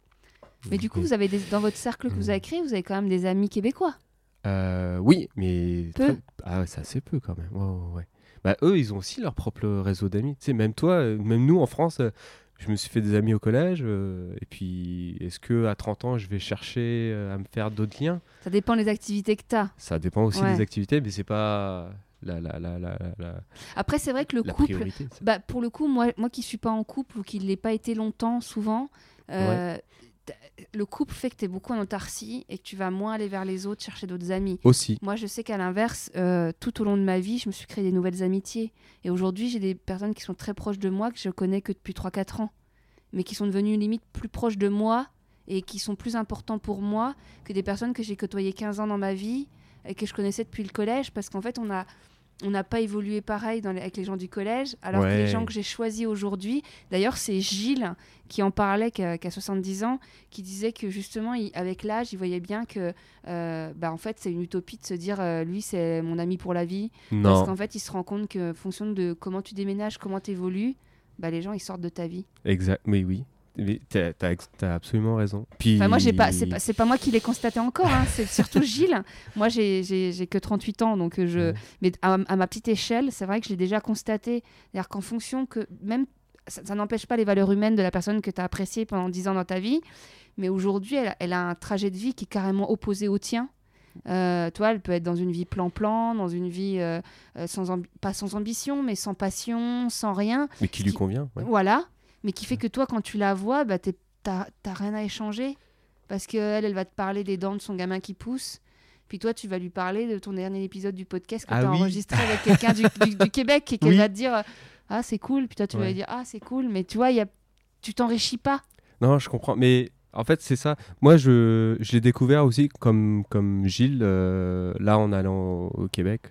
Mais du coup, vous avez des, dans votre cercle que vous avez créé, vous avez quand même des amis québécois. Euh, oui, mais très- ah ouais, c'est assez peu quand même. Ouais, ouais, ouais. Bah, eux, ils ont aussi leur propre réseau d'amis. Tu sais, même toi, euh, même nous en France, euh, je me suis fait des amis au collège. euh, et puis, est-ce que à 30 ans, je vais chercher euh, à me faire d'autres liens? Ça dépend des activités que tu as. Ça dépend aussi Ouais. des activités, mais c'est pas la, la, la, la, Après, c'est vrai que le la couple, priorité. bah, pour le coup, moi, moi qui suis pas en couple ou qui ne l'ai pas été longtemps, souvent, euh, le couple fait que tu es beaucoup en autarcie et que tu vas moins aller vers les autres, chercher d'autres amis. Aussi. Moi, je sais qu'à l'inverse, euh, tout au long de ma vie, je me suis créé des nouvelles amitiés. Et aujourd'hui, j'ai des personnes qui sont très proches de moi, que je connais que depuis 3-4 ans, mais qui sont devenues limite plus proches de moi et qui sont plus importants pour moi que des personnes que j'ai côtoyées 15 ans dans ma vie et que je connaissais depuis le collège, parce qu'en fait, on a on n'a pas évolué pareil dans les- avec les gens du collège, alors que les gens que j'ai choisis aujourd'hui, d'ailleurs c'est Gilles qui en parlait, qui a, qui a 70 ans, qui disait que justement il- avec l'âge, il voyait bien que euh, bah, en fait c'est une utopie de se dire euh, lui c'est mon ami pour la vie, parce Non, qu'en fait il se rend compte que en fonction de comment tu déménages, comment tu évolues, bah, les gens ils sortent de ta vie. exact. Mais oui. Mais t'as, t'as absolument raison. Puis... Enfin, moi, j'ai pas, c'est pas, c'est pas moi qui l'ai constaté encore, hein, c'est surtout Gilles. Moi, j'ai, j'ai, j'ai que 38 ans, donc euh, je. Ouais. Mais à, à ma petite échelle, c'est vrai que j'ai déjà constaté. C'est-à-dire qu'en fonction que. Même. Ça, ça n'empêche pas les valeurs humaines de la personne que tu as appréciée pendant 10 ans dans ta vie, mais aujourd'hui, elle, a- elle a un trajet de vie qui est carrément opposé au tien. Euh, toi, elle peut être dans une vie plan-plan, dans une vie euh, euh, sans ambi- pas sans ambition, mais sans passion, sans rien. Mais qui lui qui- convient. ouais. Voilà, mais qui fait que toi, quand tu la vois, bah, t'as t'as rien à échanger. Parce qu'elle, elle va te parler des dents de son gamin qui pousse. Puis toi, tu vas lui parler de ton dernier épisode du podcast que Ah tu as oui. enregistré avec quelqu'un du, du- du Québec et qu'elle Oui. va te dire Ah, c'est cool. Puis toi, tu vas Ouais. lui dire Ah, c'est cool. Mais tu vois, y a... tu t'enrichis pas. Non, je comprends. Mais en fait, c'est ça. Moi, je, je l'ai découvert aussi comme, comme Gilles, euh, là, en allant au, au Québec.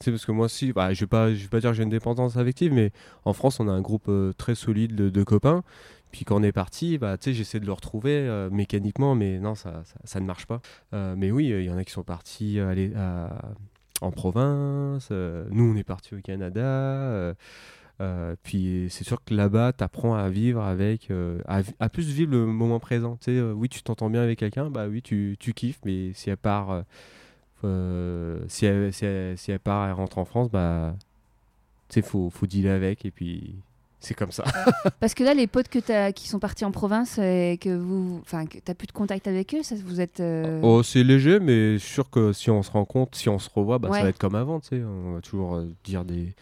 Sais, parce que moi aussi, bah, je ne vais, pas- vais pas dire que j'ai une dépendance affective, mais en France, on a un groupe euh, très solide de, copains. Puis quand on est parti, bah, j'essaie de le retrouver euh, mécaniquement, mais non, ça, ça, ne marche pas. Euh, mais oui, il y en a qui sont partis aller à- en province. nous, on est partis au Canada. puis c'est sûr que là-bas, tu apprends à vivre avec, à, à plus vivre le moment présent. Oui, tu t'entends bien avec quelqu'un, bah oui, tu, tu kiffes, mais si elle part, euh, si, elle, si, elle, si elle part, elle rentre en France, bah, tu sais, faut, faut dealer avec, et puis c'est comme ça. Parce que là, les potes que t'as- qui sont partis en province et que vous. Enfin, que tu plus de contact avec eux, ça, vous êtes. euh, Oh, c'est léger, mais sûr que si on se rencontre, si on se revoit, bah, Ouais. ça va être comme avant, tu sais, on va toujours euh, dire des,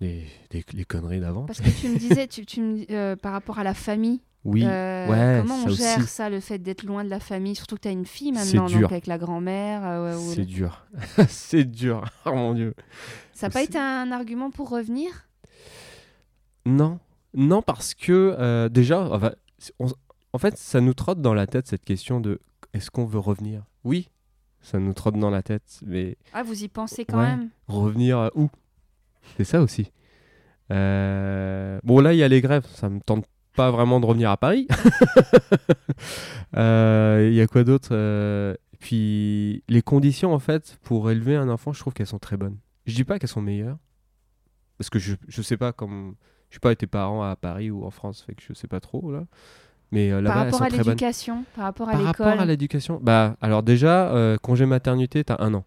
des, des- les conneries d'avant. Parce que tu me disais, tu, tu me, euh, par rapport à la famille, Oui, euh, ouais, comment on ça gère aussi. ça, le fait d'être loin de la famille Surtout que tu as une fille maintenant, dur. donc avec la grand-mère. euh, ou c'est dur. c'est dur, oh mon dieu. Ça n'a pas été un argument pour revenir? Non, non parce que euh, déjà, enfin, on- en fait, ça nous trotte dans la tête cette question de est-ce qu'on veut revenir? Oui, ça nous trotte dans la tête, mais Ah, vous y pensez quand Ouais. même? Revenir à où? C'est ça aussi. Euh, Bon, là, il y a les grèves, ça me tente pas vraiment de revenir à Paris. Euh, Il y a quoi d'autre Euh, Puis les conditions, en fait, pour élever un enfant, je trouve qu'elles sont très bonnes. Je dis pas qu'elles sont meilleures, parce que je, je sais pas comme. Je n'ai pas été parent à Paris ou en France, fait que je sais pas trop, là. Mais euh, Par elles rapport sont à très bonnes. l'éducation, par rapport à Par rapport l'école à l'éducation, bah, alors déjà, euh, congé maternité, t'as un an.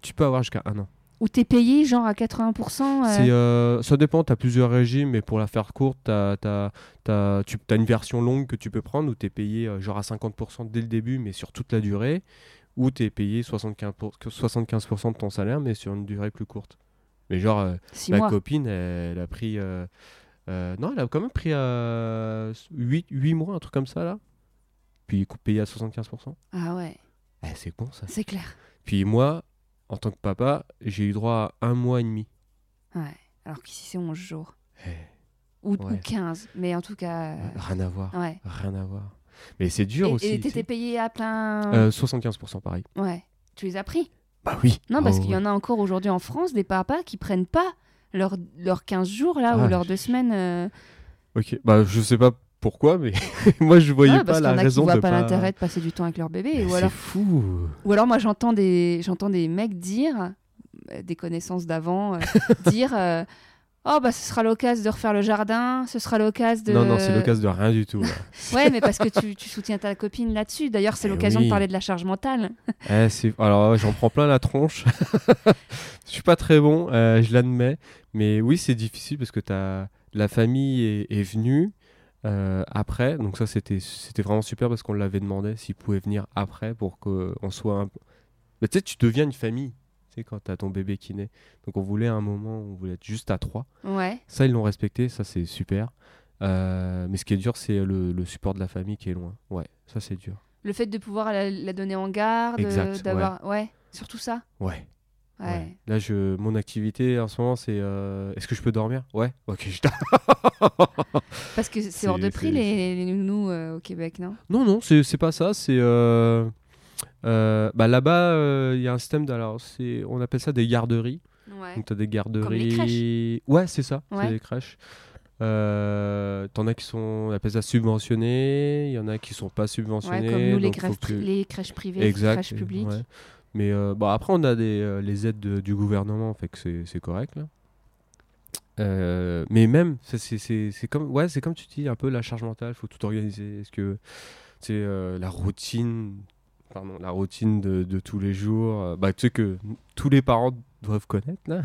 Tu peux avoir jusqu'à un an. Où t'es payé genre à 80% euh, euh, ça dépend, tu as plusieurs régimes, mais pour la faire courte, tu as, une version longue que tu peux prendre où tu es payé euh, genre à 50% dès le début, mais sur toute la durée, ou tu es payé 75%, pour- que 75% de ton salaire, mais sur une durée plus courte. Mais genre, euh, ma mois. copine, elle, elle a pris... non, elle a quand même pris 8, 8 mois, un truc comme ça, là. Puis payé à 75%. Ah ouais, Eh, c'est bon, ça. c'est clair. Puis moi, en tant que papa, j'ai eu droit à un mois et demi. Ouais. Alors qu'ici c'est 11 jours. Eh, Ou, ou Ouais. 15, mais en tout cas. euh, Rien à voir. Ouais. Rien à voir. Mais c'est dur Et- aussi. Et t'étais payé à plein. Euh, 75% pareil. Ouais. Tu les as pris? Bah oui. Non, parce qu'il y en a encore aujourd'hui en France des papas qui prennent pas leurs leurs 15 jours là Ah, ou leurs je- deux semaines. euh, Ok. Bah je sais pas pourquoi, mais moi je voyais ouais, pas parce la raison voient de pas pas. l'intérêt de passer du temps avec leur bébé. Mais Ou c'est alors, fou. ou alors moi j'entends des, j'entends des mecs dire, euh, des connaissances d'avant, euh, dire euh, Oh bah ce sera l'occasion de refaire le jardin, ce sera l'occasion de. Non non, c'est l'occasion de rien du tout. Ouais, mais parce que tu, tu soutiens ta copine là-dessus. D'ailleurs, c'est Eh l'occasion oui. de parler de la charge mentale. Eh, Alors j'en prends plein la tronche. je suis pas très bon, euh, je l'admets. Mais oui, c'est difficile parce que as... la famille est, est venue après. Donc ça, c'était c'était vraiment super parce qu'on l'avait demandé s'il pouvait venir après pour qu'on soit un. Mais tu sais, tu deviens une famille. Tu quand t'as ton bébé qui naît. Donc on voulait un moment où on voulait être juste à trois. Ouais. Ça, ils l'ont respecté. Ça, c'est super. Euh, mais ce qui est dur, c'est le, le support de la famille qui est loin. Ouais, ça, c'est dur. Le fait de pouvoir la, la donner en garde, d'avoir. Ouais. surtout ça. Ouais. Ouais. Ouais. Là, je, mon activité en ce moment, c'est euh, est-ce que je peux dormir? Ouais, ok, je. Parce que c'est hors de prix les, les nounous euh, au Québec, non? Non, non, c'est pas ça. C'est euh, bah, là-bas, il y a un système. Alors, on appelle ça des garderies. Ouais. Donc, tu as des garderies. les crèches. Ouais, c'est ça. Ouais. C'est des crèches. Euh, T'en as qui sont, on appelle ça subventionnés. Il y en a qui sont pas subventionnés. Ouais, comme nous, les, crèches, que- les crèches privées, les Exact. crèches publiques. ouais. Mais euh, bon, après, on a des, euh, les aides de- du gouvernement, fait que c'est correct. Là. Euh, mais même, c'est- comme, ouais, comme tu dis, un peu la charge mentale, faut tout organiser. Est-ce que c'est euh, la routine, pardon, la routine de, de tous les jours, bah, tu sais que tous les parents doivent connaître là.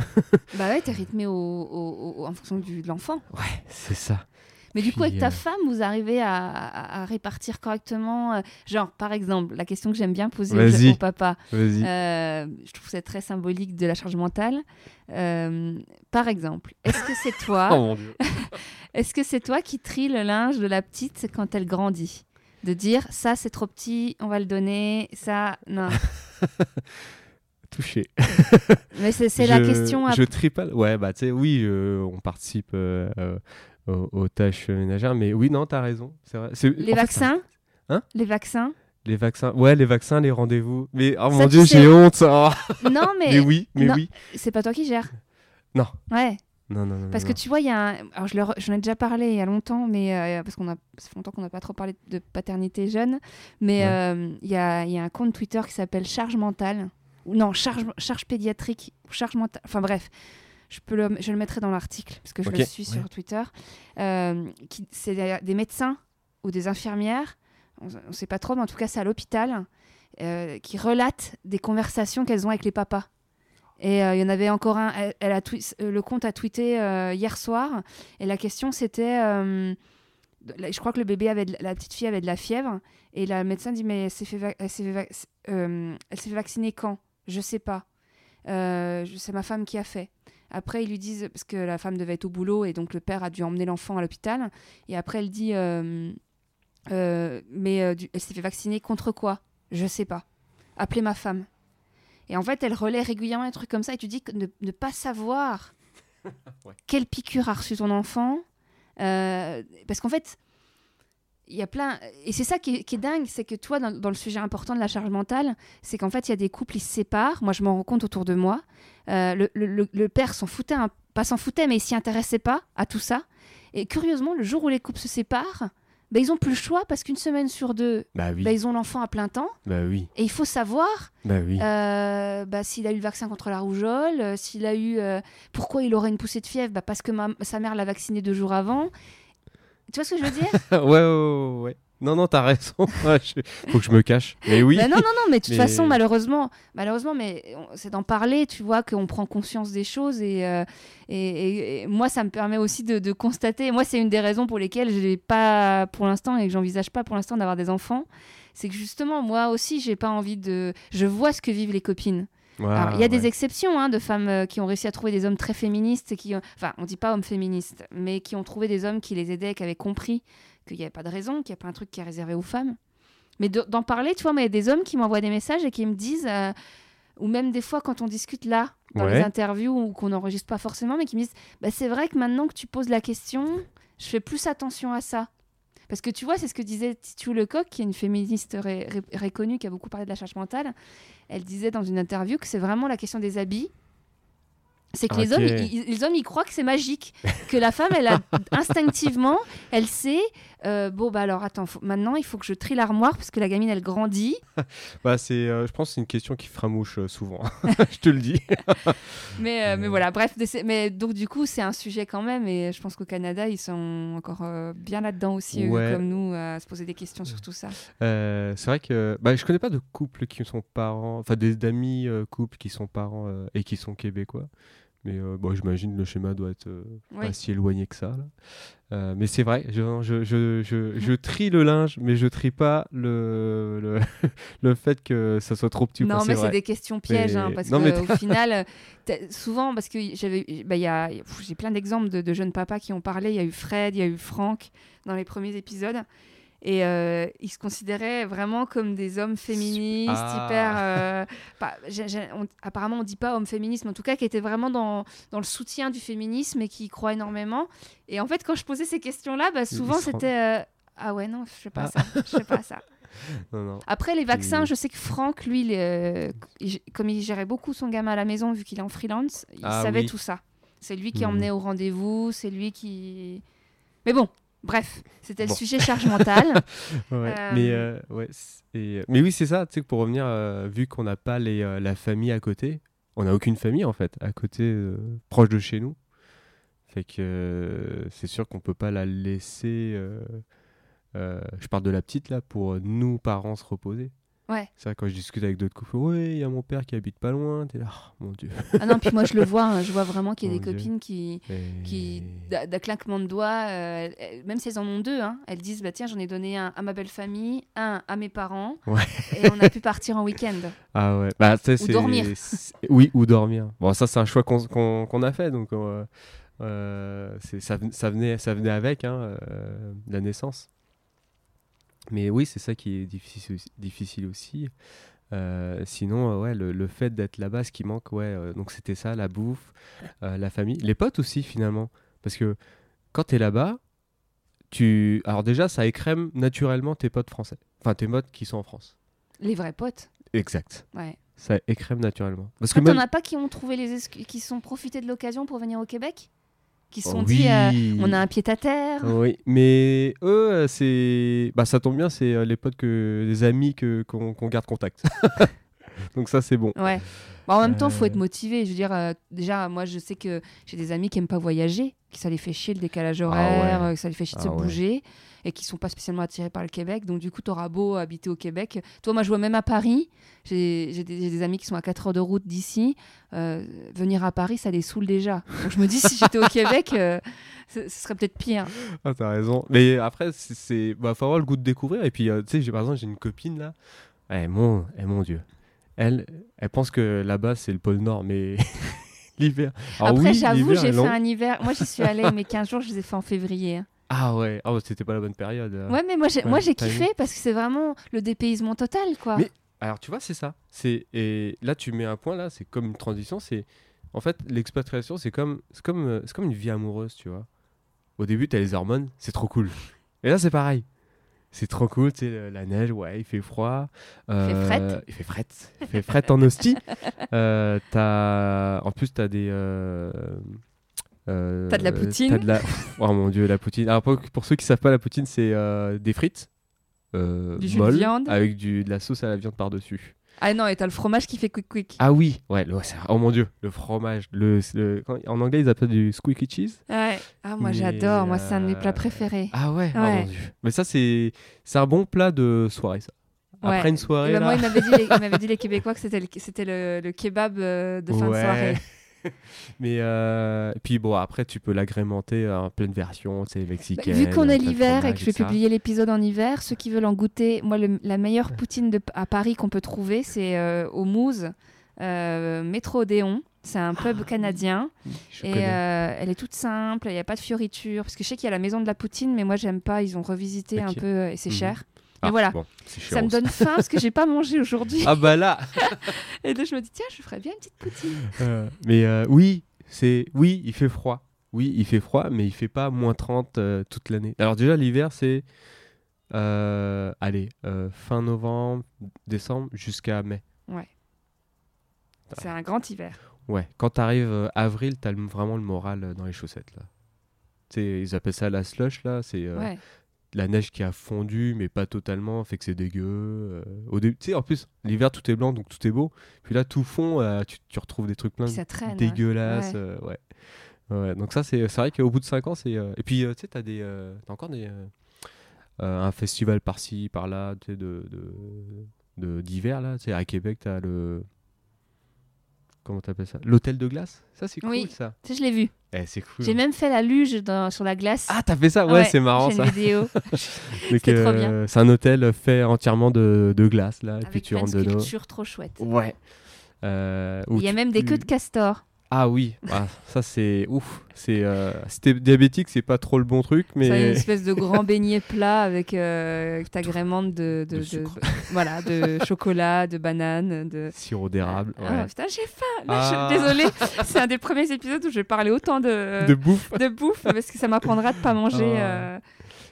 Bah ouais, t'es rythmé au, au- au- en fonction du, de l'enfant. Ouais, c'est ça. Mais du coup, avec ta euh, femme, vous arrivez à, à- à répartir correctement. euh, genre, par exemple, la question que j'aime bien poser au, papa. Euh, je trouve ça très symbolique de la charge mentale. Euh, par exemple, est-ce que c'est oh toi, dieu. est-ce que c'est toi qui trie le linge de la petite quand elle grandit? De dire ça c'est trop petit, on va le donner, ça non. Touché. Mais c'est c'est la question. à- Je trie pas. Ouais, bah tu sais, oui, euh, on participe euh, euh, aux, aux tâches ménagères, mais oui, non, t'as raison. C'est vrai. C'est- Les fait, vaccins Hein? Les vaccins? Les vaccins. Ouais, les vaccins, les rendez-vous. Mais oh Ça, mon tu dieu, j'ai honte. oh. Non, mais, mais oui, mais non. oui. c'est pas toi qui gères. Non. Ouais. Non, non, non. Parce non, que tu vois, il y a un... Alors, je le re- j'en ai déjà parlé il y a longtemps, mais euh, parce qu'on a... ça fait longtemps qu'on n'a pas trop parlé de paternité jeune. Mais Ouais. euh, il y, a, y a un compte Twitter qui s'appelle Charge Mentale. Ou non, Charge, charge Pédiatrique. Charge Mentale. Enfin bref, je, peux le... je le mettrai dans l'article, parce que je le suis ouais. sur Twitter. Euh, qui... C'est des- des médecins ou des infirmières, on ne sait pas trop, mais en tout cas, c'est à l'hôpital, euh, qui relatent des conversations qu'elles ont avec les papas. Et euh, il y en avait encore un. Elle, elle a twi- le compte a tweeté euh, hier soir. Et la question c'était. euh, je crois que le bébé avait. de- la petite fille avait de la fièvre. Et la médecin dit Mais elle s'est fait, vac- elle s'est fait, vac- elle s'est fait vacciner quand? Je sais pas. C'est ma femme qui a fait. Après, ils lui disent. Parce que la femme devait être au boulot. Et donc le père a dû emmener l'enfant à l'hôpital. Et après, elle dit euh, euh, Mais euh, du- elle s'est fait vacciner contre quoi? Je sais pas. Appelez ma femme. Et en fait, elle relaie régulièrement des trucs comme ça. Et tu dis que ne, ne pas savoir Ouais. quelle piqûre a reçu ton enfant. euh, parce qu'en fait, il y a plein. Et c'est ça qui est, qui est dingue, c'est que toi, dans, dans le sujet important de la charge mentale, c'est qu'en fait, il y a des couples, ils se séparent. Moi, je m'en rends compte autour de moi. Euh, le, le- père s'en foutait, un- pas s'en foutait, mais il s'y intéressait pas à tout ça. Et curieusement, le jour où les couples se séparent, ben, ils ont plus le choix parce qu'une semaine sur deux, Bah oui. ben, ils ont l'enfant à plein temps. Bah oui. Et il faut savoir Bah oui. euh, bah, s'il a eu le vaccin contre la rougeole, euh, s'il a eu. euh, pourquoi il aurait une poussée de fièvre? Bah, Parce que ma- sa mère l'a vacciné deux jours avant. Tu vois ce que je veux dire? Ouais, ouais, ouais, ouais. Non, non, t'as raison. Faut que je me cache. Mais oui. Bah Non, non, non, mais de toute Mais- façon, malheureusement, malheureusement, mais c'est d'en parler, tu vois, qu'on prend conscience des choses. Et, euh, et, et- et moi, ça me permet aussi de, de constater. Moi, c'est une des raisons pour lesquelles je n'ai pas, pour l'instant, et que j'envisage pas pour l'instant d'avoir des enfants. C'est que justement, moi aussi, j'ai pas envie de. Je vois ce que vivent les copines. Il y a des exceptions hein, de femmes euh, qui ont réussi à trouver des hommes très féministes, et qui, ont- enfin, on dit pas hommes féministes, mais qui ont trouvé des hommes qui les aidaient, qui avaient compris qu'il n'y avait pas de raison, qu'il n'y a pas un truc qui est réservé aux femmes. Mais de- d'en parler, tu vois, mais il y a des hommes qui m'envoient des messages et qui me disent, euh, ou même des fois quand on discute là, dans les interviews ou qu'on n'enregistre pas forcément, mais qui me disent, bah, c'est vrai que maintenant que tu poses la question, je fais plus attention à ça. Parce que tu vois, c'est ce que disait Titu Lecoq, qui est une féministe ré- ré- reconnue, qui a beaucoup parlé de la charge mentale. Elle disait dans une interview que c'est vraiment la question des habits. C'est que les, hommes, ils, ils- les hommes, ils croient que c'est magique. Que la femme, elle a instinctivement, elle sait, euh, bon, bah alors attends, faut- maintenant il faut que je trie l'armoire parce que la gamine, elle grandit. Bah, c'est, euh, je pense que c'est une question qui fera mouche euh, souvent. je te le dis. Mais, euh, mais voilà, bref, mais donc du coup, c'est un sujet quand même. Et je pense qu'au Canada, ils sont encore bien là-dedans aussi, eux, comme nous, à se poser des questions sur tout ça. C'est vrai que bah, je connais pas de couples qui sont parents, enfin des d'amis couples qui sont parents et qui sont québécois. Mais euh, bon, j'imagine le schéma doit être euh, Oui. pas si éloigné que ça. là. Euh, mais c'est vrai, je, je, je, je, je trie le linge, mais je trie pas le, le, le fait que ça soit trop petit. Non, mais c'est des questions pièges, hein, Mais- parce non, mais qu'au final, souvent, parce que j'avais, bah, y a, j'ai plein d'exemples de, de jeunes papas qui ont parlé. Il y a eu Fred, il y a eu Franck dans les premiers épisodes. Et euh, ils se considéraient vraiment comme des hommes féministes, Ah. hyper. euh, pas- on- apparemment, on dit pas homme féministe, mais en tout cas, qui étaient vraiment dans, dans le soutien du féminisme et qui y croient énormément. Et en fait, quand je posais ces questions-là, bah, souvent c'était. euh, ah ouais, non, je fais pas Ah. ça. Je fais pas ça. Non, non. Après, les vaccins, je sais que Franck, lui, il, euh, il- comme il gérait beaucoup son gamin à la maison, vu qu'il est en freelance, il Ah savait oui. tout ça. C'est lui qui Mhm. emmenait au rendez-vous, c'est lui qui. Mais bon, bref, c'était Bon. le sujet charge mentale. Ouais, Euh, mais, euh, ouais, c'est- et, euh, mais oui, c'est ça, tu sais, que pour revenir, euh, vu qu'on n'a pas les, la famille à côté, on n'a aucune famille en fait, à côté, proche de chez nous. Fait que c'est sûr qu'on peut pas la laisser. je parle de la petite là, pour nous, parents, se reposer. Ouais. C'est vrai, quand je discute avec d'autres couples, ouais, il y a mon père qui habite pas loin, t'es là, oh, mon dieu. ah non, puis moi, je le vois, hein, je vois vraiment qu'il y a Mon des Dieu. copines qui. Et- qui d'un claquement de doigts, euh, même si elles en ont deux, hein, elles disent bah tiens j'en ai donné un à ma belle famille, un à mes parents, Ouais. et on a pu partir en week-end. Ah ouais, bah, Ou c'est- dormir. Oui, ou dormir. Bon, ça, c'est un choix qu'on qu'on a fait, donc euh, euh, ça, ça, venait, ça venait avec hein, euh, la naissance. Mais oui, c'est ça qui est difficile, aussi- difficile aussi. Euh, sinon, euh, ouais, le, le fait d'être là-bas, ce qui manque, ouais, euh, donc c'était ça, la bouffe, euh, la famille, les potes aussi finalement, parce que quand t'es là-bas, tu, alors déjà, ça écrème naturellement tes potes français, enfin tes potes qui sont en France. Les vrais potes. Exact. Ouais. Ça écrème naturellement. Parce que t'en as pas qui ont trouvé les qui sont profités de l'occasion pour venir au Québec? Qui se sont dit euh, on a un pied à terre Oui, mais eux, euh, c'est, bah ça tombe bien, c'est euh, les potes que, les amis que qu'on qu'on garde contact. donc ça c'est bon. Ouais. Bah, en même temps, faut Euh. être motivé. Je veux dire, euh, déjà, moi, je sais que j'ai des amis qui aiment pas voyager, qui ça les fait chier le décalage horaire, ouais. euh, que ça les fait chier de Ah se ouais. bouger, et qui sont pas spécialement attirés par le Québec. Donc, du coup, t'auras beau habiter au Québec. Toi, moi, je vois même à Paris. J'ai j'ai des, des amis qui sont à 4 heures de route d'ici. Euh, venir à Paris, ça les saoule déjà. Donc, je me dis, si j'étais au Québec, euh, ce, ce serait peut-être pire. Ah, t'as raison. Mais après, c'est- bah, faut avoir le goût de découvrir. Et puis, euh, tu sais, j'ai par exemple, j'ai une copine là. Eh mon, eh, mon Dieu. Elle, elle pense que là-bas c'est le pôle Nord, mais l'hiver. Après, oui, j'avoue, j'ai fait un hiver. Moi, j'y suis allée, mais 15 jours, je les ai fait en février. Ah ouais, ah, c'était pas la bonne période. euh. Ouais, mais moi, j'ai Ouais, moi, j'ai t'as kiffé parce que c'est vraiment le dépaysement total, quoi. Mais- Alors tu vois, c'est ça. C'est et là tu mets un point là, c'est comme une transition. C'est en fait l'expatriation, c'est comme c'est comme euh, c'est comme une vie amoureuse, tu vois. Au début, t'as les hormones, c'est trop cool. Et là, c'est pareil. C'est trop cool, tu sais, la neige, ouais, il fait froid. euh, frette. Il fait frette. Il fait frette en hostie. Euh. En plus, t'as des. euh, euh, T'as de la poutine. de la- Oh mon dieu, la poutine. Alors pour, ceux qui savent pas, la poutine, c'est euh, des frites. Du jus de viande. Avec du, de la sauce à la viande par-dessus. Ah non, et t'as le fromage qui fait quick quick. Ah oui, ouais, le- oh mon dieu, le fromage. Le, le- quand- en anglais, ils appellent du squeaky cheese. Ouais. Ah, moi Mais, j'adore, moi c'est un de mes plats euh, préférés. Ah ouais, Ouais. mon dieu. Mais ça, c'est c'est un bon plat de soirée, ça. Après Ouais. une soirée, ben, là. moi, il m'avait dit, les- il m'avait dit les Québécois que c'était le, c'était le, le kebab euh, de fin de Ouais. soirée. Mais euh, puis bon, après, tu peux l'agrémenter en pleine version, tu sais, Bah, mexicaine. vu qu'on est l'hiver et que je vais publier l'épisode en hiver, ceux qui veulent en goûter, moi le- la meilleure poutine de, à Paris qu'on peut trouver, c'est euh, au Mouze, euh, Métro Odéon. C'est un pub canadien Je et euh, elle est toute simple, il n'y a pas de fioritures. Parce que je sais qu'il y a la maison de la poutine, mais moi j'aime pas, ils ont revisité un peu et c'est Mhm. cher. Ah, mais voilà. bon, c'est Ça me donne faim parce que j'ai pas mangé aujourd'hui. Ah bah là Et là je me dis, tiens, je ferais bien une petite poutine. Euh, Mais euh, oui, c'est oui, il fait froid. Oui, il fait froid, mais il fait pas moins 30 euh, toute l'année. Alors déjà, l'hiver, c'est allez, fin novembre, décembre jusqu'à mai. C'est un grand hiver. Ouais, quand t'arrives avril, t'as vraiment le moral dans les chaussettes là. Tu sais, ils appellent ça la slush là, c'est Ouais. La neige qui a fondu mais pas totalement, fait que c'est dégueu. euh, au début, tu sais, en plus, l'hiver tout est blanc donc tout est beau. Puis là, tout fond, euh, tu, tu retrouves des trucs plein Puis ça traîne. hein. dégueulasse. Ouais. euh, ouais. Ouais, donc ça, c'est vrai qu'au bout de 5 ans, c'est. euh, Et puis, tu sais, t'as des. t'as encore des. un festival par-ci, par-là, tu sais, de. de de- d'hiver là tu sais à Québec t'as le comment t'appelles ça? L'hôtel de glace? Ça c'est cool Oui. ça Tu sais, je l'ai vu. eh, c'est cool J'ai même fait la luge dans- sur la glace. ah t'as fait ça? Ouais, c'est marrant ça une vidéo. C'était trop bien. euh, c'est un hôtel fait entièrement de, de glace là et puis avec tu plein de rentres dedans sculptures trop chouettes. ouais Euh, Il y a tu- même des tu- queues de castor. Ah oui, ah, ça c'est ouf. C'est euh, si t'es diabétique, c'est pas trop le bon truc, Ça, une mais espèce de grand beignet plat avec euh, t'agrémentes de, de, De de- sucre. voilà, de chocolat, de banane, de. sirop d'érable. Ah, putain, j'ai faim. Là, je- Ah. Désolée, c'est un des premiers épisodes où je vais parler autant de, De bouffe. de bouffe parce que ça m'apprendra de pas manger. Ah. euh,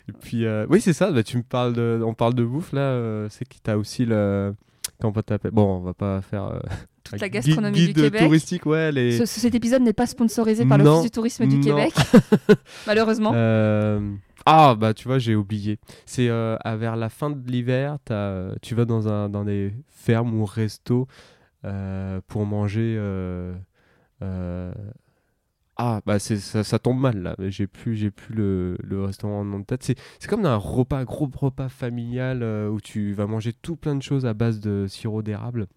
Et puis euh, oui, c'est ça. Bah, tu me parles de, on parle de bouffe là. euh, c'est que t'as aussi le comment on t'appeler? Bon, on va pas faire euh, toute la gastronomie guide du Québec. touristique, ouais. Les... Ce- cet épisode n'est pas sponsorisé par l'Office du tourisme du non. Québec, malheureusement. Euh, Ah bah tu vois, j'ai oublié. C'est euh, à vers la fin de l'hiver, t'as- tu vas dans un dans des fermes ou restos euh, pour manger. euh, euh, Ah bah ça, ça tombe mal là. J'ai plus j'ai plus le, le restaurant en nom de tête. C'est c'est comme un repas gros repas familial euh, où tu vas manger tout plein de choses à base de sirop d'érable.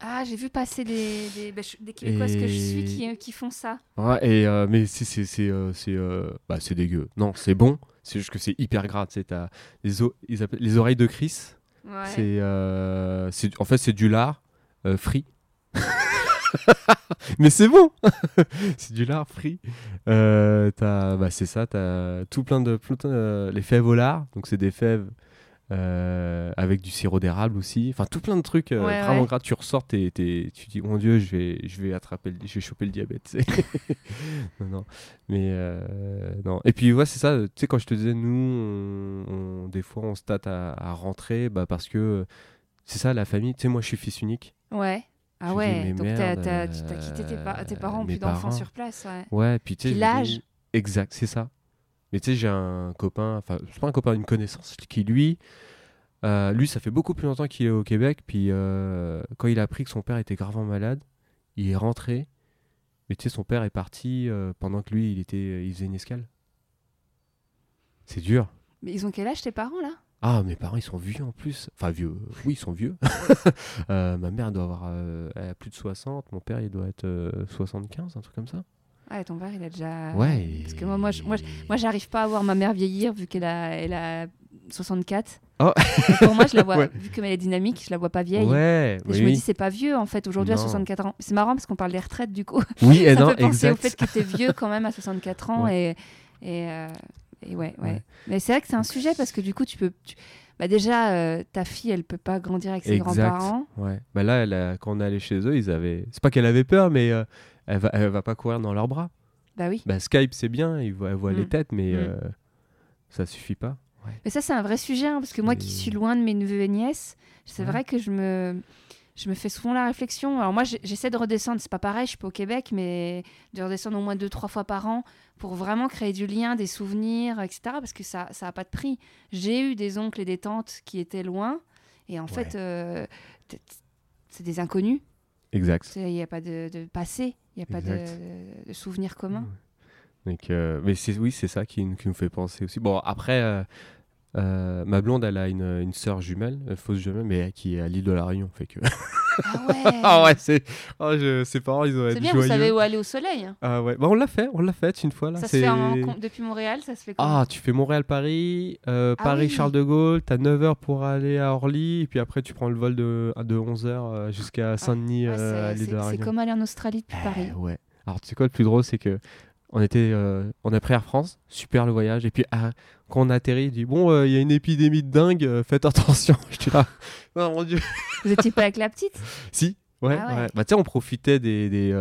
Ah, j'ai vu passer des, des, bah, des Québécois que je suis qui, qui font ça. Ouais, et euh, mais c'est c'est c'est euh, c'est euh, bah c'est dégueu. Non, c'est bon. C'est juste que c'est hyper gras. Tu sais, t'as les o- ils appellent les oreilles de Chris. Ouais. C'est euh, c'est en fait c'est du lard euh, frit. mais c'est bon. c'est du lard frit. Euh, bah c'est ça. T'as tout plein de euh, les fèves au lard. Donc c'est des fèves euh, avec du sirop d'érable aussi. Enfin, tout plein de trucs euh, Ouais, vraiment ouais. gras. Tu ressors, t'es- t'es- tu dis, mon Dieu, je vais, je vais attraper, le- je vais choper le diabète. non, non. Mais euh, non. Et puis, ouais, c'est ça. Tu sais, quand je te disais, nous, on, on- des fois, on se tâte à, à rentrer bah, parce que c'est ça, la famille. Tu sais, moi, je suis fils unique. Ouais. Ah dis, ouais, donc merde, tu t'as quitté tes, tes parents, plus d'enfants sur place, ouais. Ouais, puis tu sais. L'âge. Exact, c'est ça. Mais tu sais, j'ai un copain, enfin, c'est pas un copain, une connaissance qui, lui, euh, lui, ça fait beaucoup plus longtemps qu'il est au Québec. Puis euh, quand il a appris que son père était gravement malade, il est rentré. Mais tu sais, son père est parti euh, pendant que lui, il, était, il faisait une escale. C'est dur. Mais ils ont quel âge tes parents là? Ah, mes parents, ils sont vieux en plus. Enfin, vieux. Oui, ils sont vieux. Ma mère doit avoir elle a plus de 60. Mon père, il doit être euh, 75, un truc comme ça. Ouais, ton père il a déjà. ouais. Parce que moi, moi, je- moi, j'arrive pas à voir ma mère vieillir vu qu'elle a, elle a 64. Oh. Pour moi, je la vois, Ouais. vu comme elle est dynamique, je la vois pas vieille. Ouais, Et oui, je me dis, c'est pas vieux en fait, aujourd'hui à Non. 64 ans. C'est marrant parce qu'on parle des retraites du coup. Oui, et Ça non, me fait penser exact. au fait que t'es vieux quand même à 64 ans et, et, euh, et ouais, ouais. Mais c'est vrai que c'est un sujet parce que du coup, tu peux. tu- Bah déjà, euh, ta fille, elle peut pas grandir avec ses grands-parents. Ouais. Bah là, elle a- quand on est allé chez eux, ils avaient. C'est pas qu'elle avait peur, mais euh, elle, va, elle va pas courir dans leurs bras. Bah oui. Bah, Skype, c'est bien, ils voient, elle voit Mm. les têtes, mais Mm. euh, ça suffit pas. Mais ça, c'est un vrai sujet, hein, parce que moi qui suis loin de mes neveux et nièces, c'est Ouais. vrai que je me, je me fais souvent la réflexion. Alors moi, j'essaie de redescendre, c'est pas pareil, je suis pas au Québec, mais de redescendre au moins deux, trois fois par an pour vraiment créer du lien, des souvenirs, etc. Parce que ça ça a pas de prix. J'ai eu des oncles et des tantes qui étaient loin, et en fait, euh, c'est des inconnus. Exact. Il n'y a pas de, de passé, il n'y a pas de, de souvenirs communs? Donc, euh, mais c'est oui, c'est ça qui, qui nous fait penser aussi. Bon, après, euh, euh, ma blonde, elle a une, une sœur jumelle, fausse jumelle, mais qui est à l'île de la Réunion, fait que. Ah ouais, ah ouais, c'est. Oh, je... Ses parents, ils ont C'est bien, joyeux. vous savez où aller au soleil. hein. Ah ouais, bah on l'a fait, on l'a fait une fois là. Ça se fait en- depuis Montréal, ça se fait Ah, tu fais Montréal-Paris, euh, Ah Paris-Charles de Gaulle, t'as 9 heures pour aller à Orly, et puis après tu prends le vol de, de 11 heures euh, jusqu'à Saint-Denis, Ouais, euh, à c'est- comme aller en Australie depuis Eh, Paris. ouais. Alors tu sais quoi, le plus drôle, c'est que on était, euh, on a pris Air France, super le voyage, et puis ah, quand on a atterri, il dit bon, euh, il y a une épidémie de dingue, euh, faites attention. J'étais là, oh mon dieu. Vous étiez pas avec la petite? Si, ouais, Ah ouais. ouais. Bah tu sais, on profitait des, des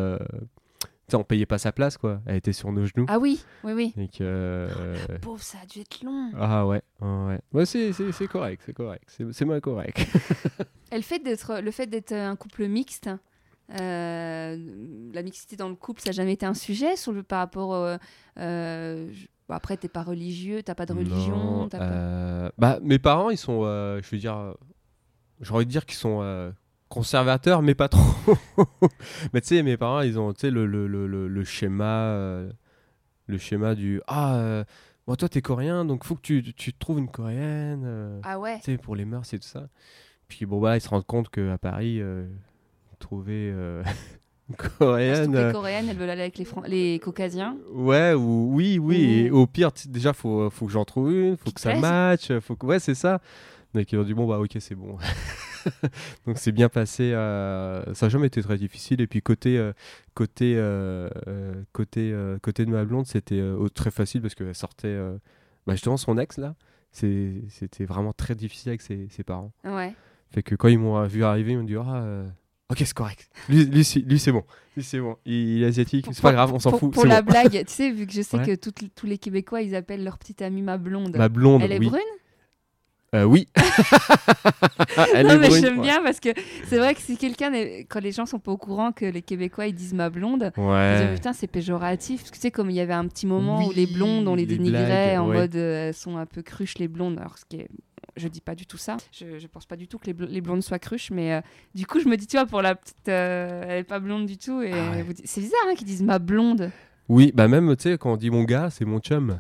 tu sais, on payait pas sa place quoi. Elle était sur nos genoux. Ah oui, oui, oui. Et que, euh, Pauvre, ça a dû être long. Ah ouais, ouais, ouais. C'est, correct, c'est correct, c'est, mal correct. Et le fait d'être, le fait d'être un couple mixte, euh, la mixité dans le couple, ça n'a jamais été un sujet sur le, par rapport. euh, je- bon, après, t'es pas religieux, t'as pas de religion. Non, t'as pas- euh, Bah, mes parents, ils sont, euh, je veux dire, euh, j'ai envie de dire qu'ils sont euh, conservateurs, mais pas trop. mais tu sais, mes parents, ils ont, tu sais, le, le, le, le, schéma, euh, le schéma du ah, euh, bon, toi, t'es coréen, donc faut que tu, tu trouves une coréenne. euh, Ah ouais. tu sais, pour les mœurs et tout ça. Puis bon, bah, ils se rendent compte qu'à Paris, euh, trouver euh, une Surtout coréenne. euh, coréennes, elles veulent aller avec les, Fran- les caucasiens. Ouais, ou, oui, oui. Et Ou- au pire, déjà, faut, faut que j'en trouve une, faut Qui que ça matche, faut que... ouais, c'est ça. Donc ils ont dit bon bah ok c'est bon. Donc c'est bien passé. euh, Ça n'a jamais été très difficile. Et puis côté euh, côté euh, côté côté de ma blonde, c'était très facile parce qu'elle sortait bah, justement son ex là. C'était vraiment très difficile avec ses, ses parents. Ouais. Fait que quand ils m'ont vu arriver, ils m'ont dit ah ok c'est correct. Lui lui, c'est- lui, c'est bon. Lui c'est bon. Il, est asiatique. C'est pas grave, on s'en fout. Pour la bon. blague, tu sais, vu que je sais Ouais. que toutes- tous les Québécois, ils appellent leur petite amie ma blonde. Ma blonde. Elle est oui. brune? Euh, oui. Elle non, est mais j'aime bien parce que c'est vrai que si quelqu'un, quand les gens sont pas au courant que les Québécois ils disent ma blonde, ils disent putain c'est péjoratif. Parce que tu sais comme il y avait un petit moment où les blondes on les les dénigrait blagues, en ouais. mode euh, elles sont un peu cruches les blondes. Alors ce qui est, je dis pas du tout ça. Je, je pense pas du tout que les, bl- les blondes soient cruches, mais euh, du coup je me dis tu vois pour la petite, euh, elle est pas blonde du tout et Ah ouais. c'est bizarre hein, qu'ils disent ma blonde. Oui, bah même, tu sais, quand on dit mon gars, c'est mon chum.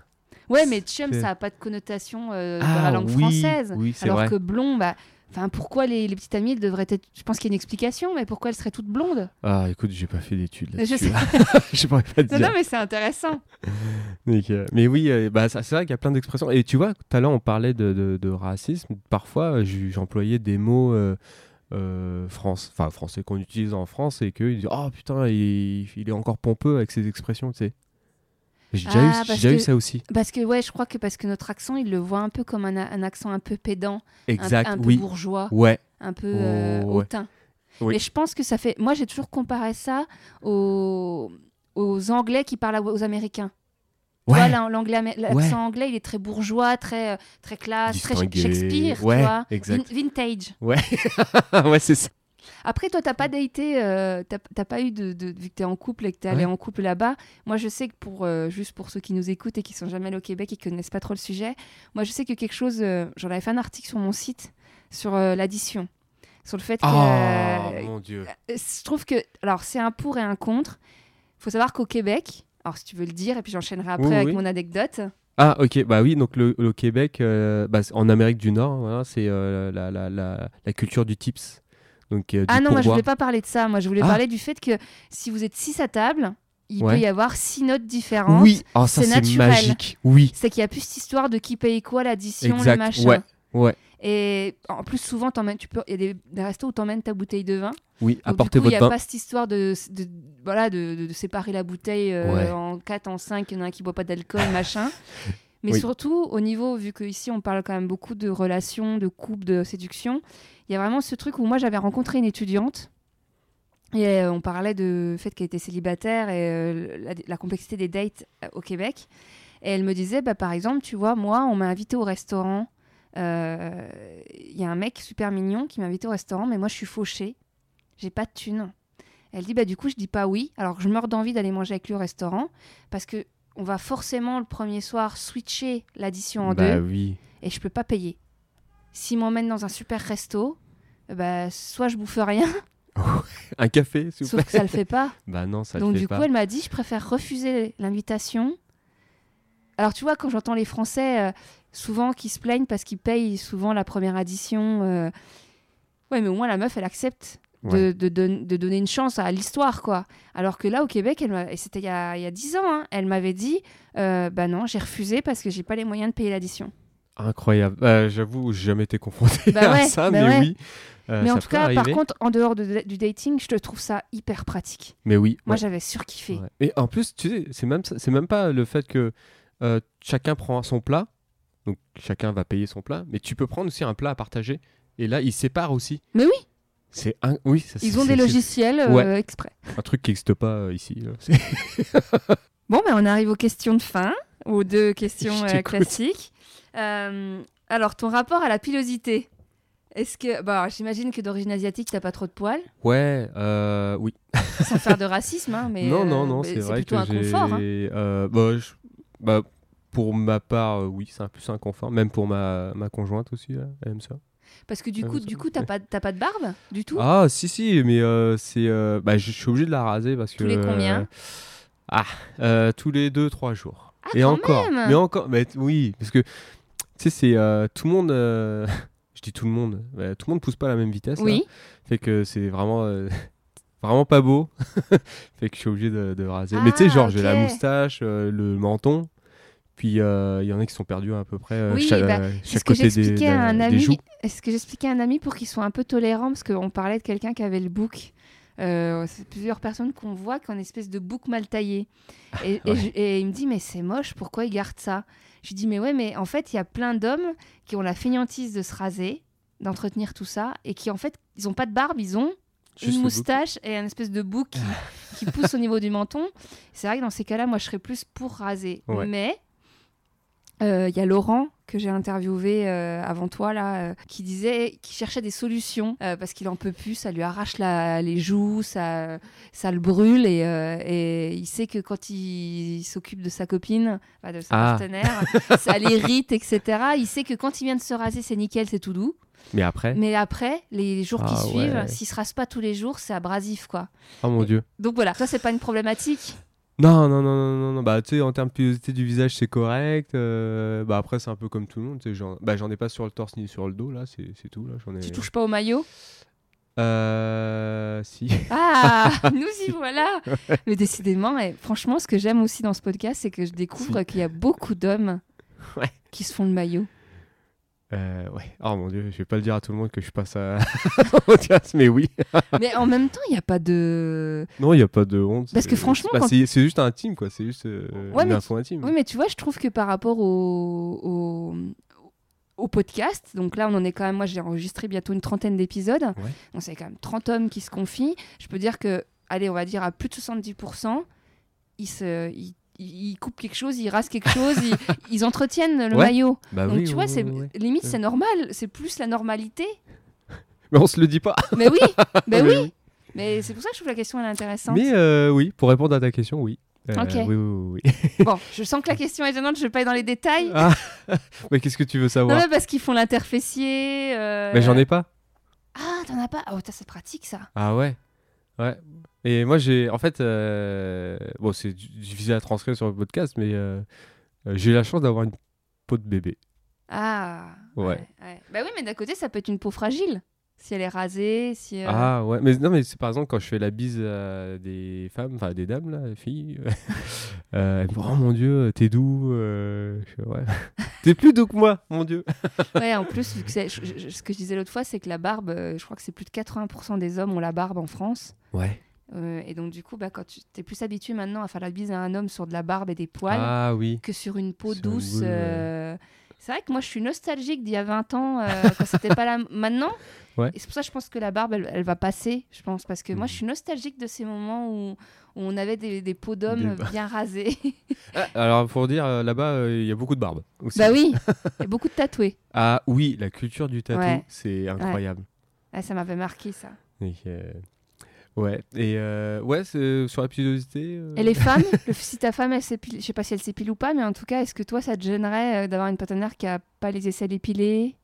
Ouais, mais chum ça a pas de connotation euh, dans Ah, la langue oui, française. oui, Alors vrai. que blond, bah. Enfin, pourquoi les, les petites amies elles devraient être. Je pense qu'il y a une explication, mais pourquoi elles seraient toutes blondes? Ah, écoute, j'ai pas fait d'études je là-dessus. sais. Je pourrais pas te Non, dire. non, mais c'est intéressant. Donc, euh, mais oui, euh, bah, c'est vrai qu'il y a plein d'expressions. Et tu vois, tout à l'heure, on parlait de, de- de racisme. Parfois, euh, j'employais des mots euh, euh, France, enfin, français qu'on utilise en France et qu'ils disent Oh putain, il, il est encore pompeux avec ses expressions, tu sais. J'ai déjà, Ah, eu, que- ça aussi. Parce que ouais, je crois que parce que notre accent, il le voit un peu comme un, accent un peu pédant, Exact, un, peu oui. bourgeois, Ouais, un peu euh, Oh, ouais. hautain. Oui. Mais je pense que ça fait. Moi, j'ai toujours comparé ça aux, aux Anglais qui parlent aux Américains. Ouais. l'an- l'anglais, l'accent Ouais. anglais, il est très bourgeois, très, euh, très classe, très. Shakespeare, Ouais, tu vois. exact. Vin- vintage. ouais, c'est ça. Après, toi, t'as pas daté, euh, t'as pas eu de, de- vu que t'es en couple et que t'es allé Ouais. en couple là-bas. Moi, je sais que pour euh, juste pour ceux qui nous écoutent et qui sont jamais allés au Québec et qui connaissent pas trop le sujet, moi, je sais que quelque chose, euh, j'en avais fait un article sur mon site sur euh, l'addition, sur le fait que Oh mon dieu. je trouve que alors c'est un pour et un contre. Faut savoir qu'au Québec, alors si tu veux le dire et puis j'enchaînerai après Oui, avec mon anecdote. Ah, ok, bah oui, donc le, le Québec, euh, bah, en Amérique du Nord, voilà, c'est euh, la, la, la, la culture du tips. Donc, euh, Ah non, moi je voulais pas parler de ça. Moi je voulais Ah. parler du fait que si vous êtes six à table, il Ouais. peut y avoir six notes différentes. Oui, oh, ça c'est magique. Oui, C'est qu'il y a plus cette histoire de qui paye quoi, l'addition, le machin. Ouais, ouais. Et en plus, souvent, t'emmènes- tu peux, il y a des, des restos où tu emmènes ta bouteille de vin. Oui, Donc, apportez du coup, il n'y votre a vin. pas cette histoire de, de, voilà, de, de- de séparer la bouteille euh, Ouais. en 4, en 5, il y en a un qui boit pas d'alcool, machin. Mais Oui. surtout, au niveau, vu qu'ici, on parle quand même beaucoup de relations, de couple, de séduction, il y a vraiment ce truc où moi, j'avais rencontré une étudiante. Et euh, on parlait de fait qu'elle était célibataire et euh, la, la complexité des dates euh, au Québec. Et elle me disait, bah, par exemple, tu vois, moi, on m'a invité au restaurant. Euh, Il y a un mec super mignon qui m'a invité au restaurant, mais moi, je suis fauchée. J'ai pas de thune. Elle dit, bah, du coup, je dis pas oui. Alors, je meurs d'envie d'aller manger avec lui au restaurant parce que on va forcément le premier soir switcher l'addition en Bah deux oui. et je peux pas payer. S'il m'emmène dans un super resto, euh, bah, soit je bouffe rien, Un café, s'il vous sauf plaît. que ça le fait pas. Bah non, ça Donc le fait du pas. coup, elle m'a dit, je préfère refuser l'invitation. Alors tu vois, quand j'entends les Français euh, souvent qui se plaignent parce qu'ils payent souvent la première addition, euh, ouais, mais au moins la meuf, elle accepte Ouais. de don- de donner une chance à l'histoire, quoi. Alors que là, au Québec, elle et c'était il y a, il y a 10 ans, hein, elle m'avait dit, euh, bah non, j'ai refusé parce que j'ai pas les moyens de payer l'addition. Incroyable. Bah, J'avoue, j'ai jamais été confronté Bah à ouais, ça, bah mais ouais. oui. Euh, mais en tout cas, par contre, en dehors de- du dating, je te trouve ça hyper pratique. Mais oui. Moi, ouais. j'avais surkiffé. Et en plus, tu sais, c'est même, même pas le fait que euh, chacun prend son plat, donc chacun va payer son plat, mais tu peux prendre aussi un plat à partager. Et là, ils séparent aussi. Mais oui, C'est un, oui, ça, ils ont des logiciels euh, Ouais. exprès. un truc qui n'existe pas euh, ici. Bon, ben, on arrive aux questions de fin, aux deux questions euh, classiques. Alors, ton rapport à la pilosité Est-ce que. Bah, j'imagine que d'origine asiatique, t'as pas trop de poils, Ouais, oui. sans faire de racisme, hein, mais. non, non, non, c'est vrai plutôt que un confort. hein. bah, je- bah, pour ma part, oui, c'est un plus un confort. Même pour ma, ma conjointe aussi, là, elle aime ça. Parce que du Ouais, coup, du coup, t'as pas, t'as pas de barbe du tout? Ah, si, si, mais euh, c'est. euh, bah, je suis obligé de la raser parce que. Tous les combien? euh, Ah, euh, tous les 2-3 jours. Ah, Et quand encore. même Mais encore. Mais oui, parce que. Tu sais, c'est. euh, tout le monde. euh, je dis tout le monde. bah, tout le monde pousse pas à la même vitesse. là. Oui. Fait que c'est vraiment. euh, Vraiment pas beau. fait que je suis obligé de, de raser. Mais tu sais, Ah, genre, j'ai la moustache, euh, le menton. Puis euh, il y en a qui sont perdus à peu près euh, Oui, bah, euh, chaque que côté des, j'expliquais à un des ami. joues. Est-ce que j'expliquais à un ami pour qu'il soit un peu tolérant? Parce qu'on parlait de quelqu'un qui avait le bouc. Euh, c'est plusieurs personnes qu'on voit qui ont une espèce de bouc mal taillé. Et, et Ouais. je- et il me dit mais c'est moche, pourquoi il garde ça? Je lui dis mais ouais mais en fait il y a plein d'hommes qui ont la feignantise de se raser, d'entretenir tout ça et qui en fait ils ont pas de barbe, ils ont Juste une moustache et un espèce de bouc qui, qui pousse au niveau du menton. C'est vrai que dans ces cas-là, moi, je serais plus pour raser. Ouais. Mais euh, il y a Laurent que j'ai interviewé euh, avant toi là, euh, qui disait, qui cherchait des solutions euh, parce qu'il en peut plus, ça lui arrache la- les joues, ça, ça le brûle et, euh, et il sait que quand il, s'occupe de sa copine, enfin, de sa Ah. partenaire, ça l'irrite, etc. Il sait que quand il vient de se raser, c'est nickel, c'est tout doux. Mais après? Mais après, les jours qui Ah suivent, ouais. s'il se rase pas tous les jours, c'est abrasif, quoi. Oh mon dieu. Donc voilà, ça c'est pas une problématique. Non, non, non, non, non, non. Bah, tu sais, en termes de pilosité du visage, c'est correct. euh, bah, après, c'est un peu comme tout le monde. tu sais, J'en bah, j'en ai pas sur le torse ni sur le dos, là, c'est c'est tout. Là, j'en ai... Tu touches pas au maillot? Euh. Si. Ah, nous y voilà. Mais décidément, et franchement, ce que j'aime aussi dans ce podcast, c'est que je découvre qu'il y a beaucoup d'hommes Ouais. qui se font le maillot. Euh, ouais. Oh mon dieu, je vais pas le dire à tout le monde que je passe à podcast, mais oui. Mais en même temps, il n'y a pas de. Non, il n'y a pas de honte. Parce que franchement, bah, quand- c'est juste intime, quoi. C'est juste euh, Ouais, une mais info intime. Oui, mais tu vois, je trouve que par rapport au, au, au podcast, donc là, on en est quand même. Moi, j'ai enregistré bientôt une trentaine d'épisodes. Ouais. Donc, c'est quand même 30 hommes qui se confient. Je peux dire que, allez, on va dire à plus de 70%, ils, se, ils, ils coupent quelque chose, ils rasent quelque chose, ils, ils entretiennent le Ouais. maillot. Bah Donc, oui, tu vois, c'est limite, c'est normal. C'est plus la normalité. Mais on se le dit pas. Mais oui, mais Mais oui. Mais c'est pour ça que je trouve la question elle est intéressante. Mais euh, oui, pour répondre à ta question, oui. Euh, Ok. Oui, oui, oui. oui. Bon, je sens que la question est étonnante, je vais pas aller dans les détails. Ah, mais qu'est-ce que tu veux non, savoir mais parce qu'ils font l'interfessier. euh, Mais j'en ai pas. Ah, t'en as pas Oh, c'est pratique ça. Ah ouais Ouais. Et moi, j'ai. En fait, euh, bon, c'est difficile à transcrire sur le podcast, mais euh, euh, j'ai eu la chance d'avoir une peau de bébé. Ah. Ouais. ouais. Bah oui, mais d'un côté, ça peut être une peau fragile. Si elle est rasée, si. euh, Ah ouais, mais non, mais c'est par exemple quand je fais la bise à des femmes, enfin des dames, là, des filles, euh, elles me disent Oh mon dieu, t'es doux. euh, ouais. t'es plus doux que moi, mon dieu. Ouais, en plus, vu que c'est- je- je- ce que je disais l'autre fois, c'est que la barbe, je crois que c'est plus de 80% des hommes ont la barbe en France. Ouais. Euh, et donc, du coup, bah, quand tu es plus habitué maintenant à faire la bise à un homme sur de la barbe et des poils Ah oui. que sur une peau Sur une douce. ouais. C'est vrai que moi, je suis nostalgique d'il y a 20 ans, euh, quand c'était pas là. Maintenant, Ouais. et c'est pour ça que je pense que la barbe, elle, elle va passer, je pense, parce que moi, je suis nostalgique de ces moments où, où on avait des, des peaux d'hommes Des- bien rasées. Ah, alors pour dire, euh, là-bas, euh, il y a beaucoup de barbe. Aussi. bah oui, et beaucoup de tatoués. Ah oui, la culture du tatou, Ouais. c'est incroyable. Ah, ça m'avait marqué, ça. Et, euh, Ouais, et euh, ouais, c'est- sur la pilosité. euh, Et les femmes, le- si ta femme, elle s'épile, je sais pas si elle s'épile ou pas, mais en tout cas, est-ce que toi, ça te gênerait euh, d'avoir une partenaire qui a pas les aisselles épilées,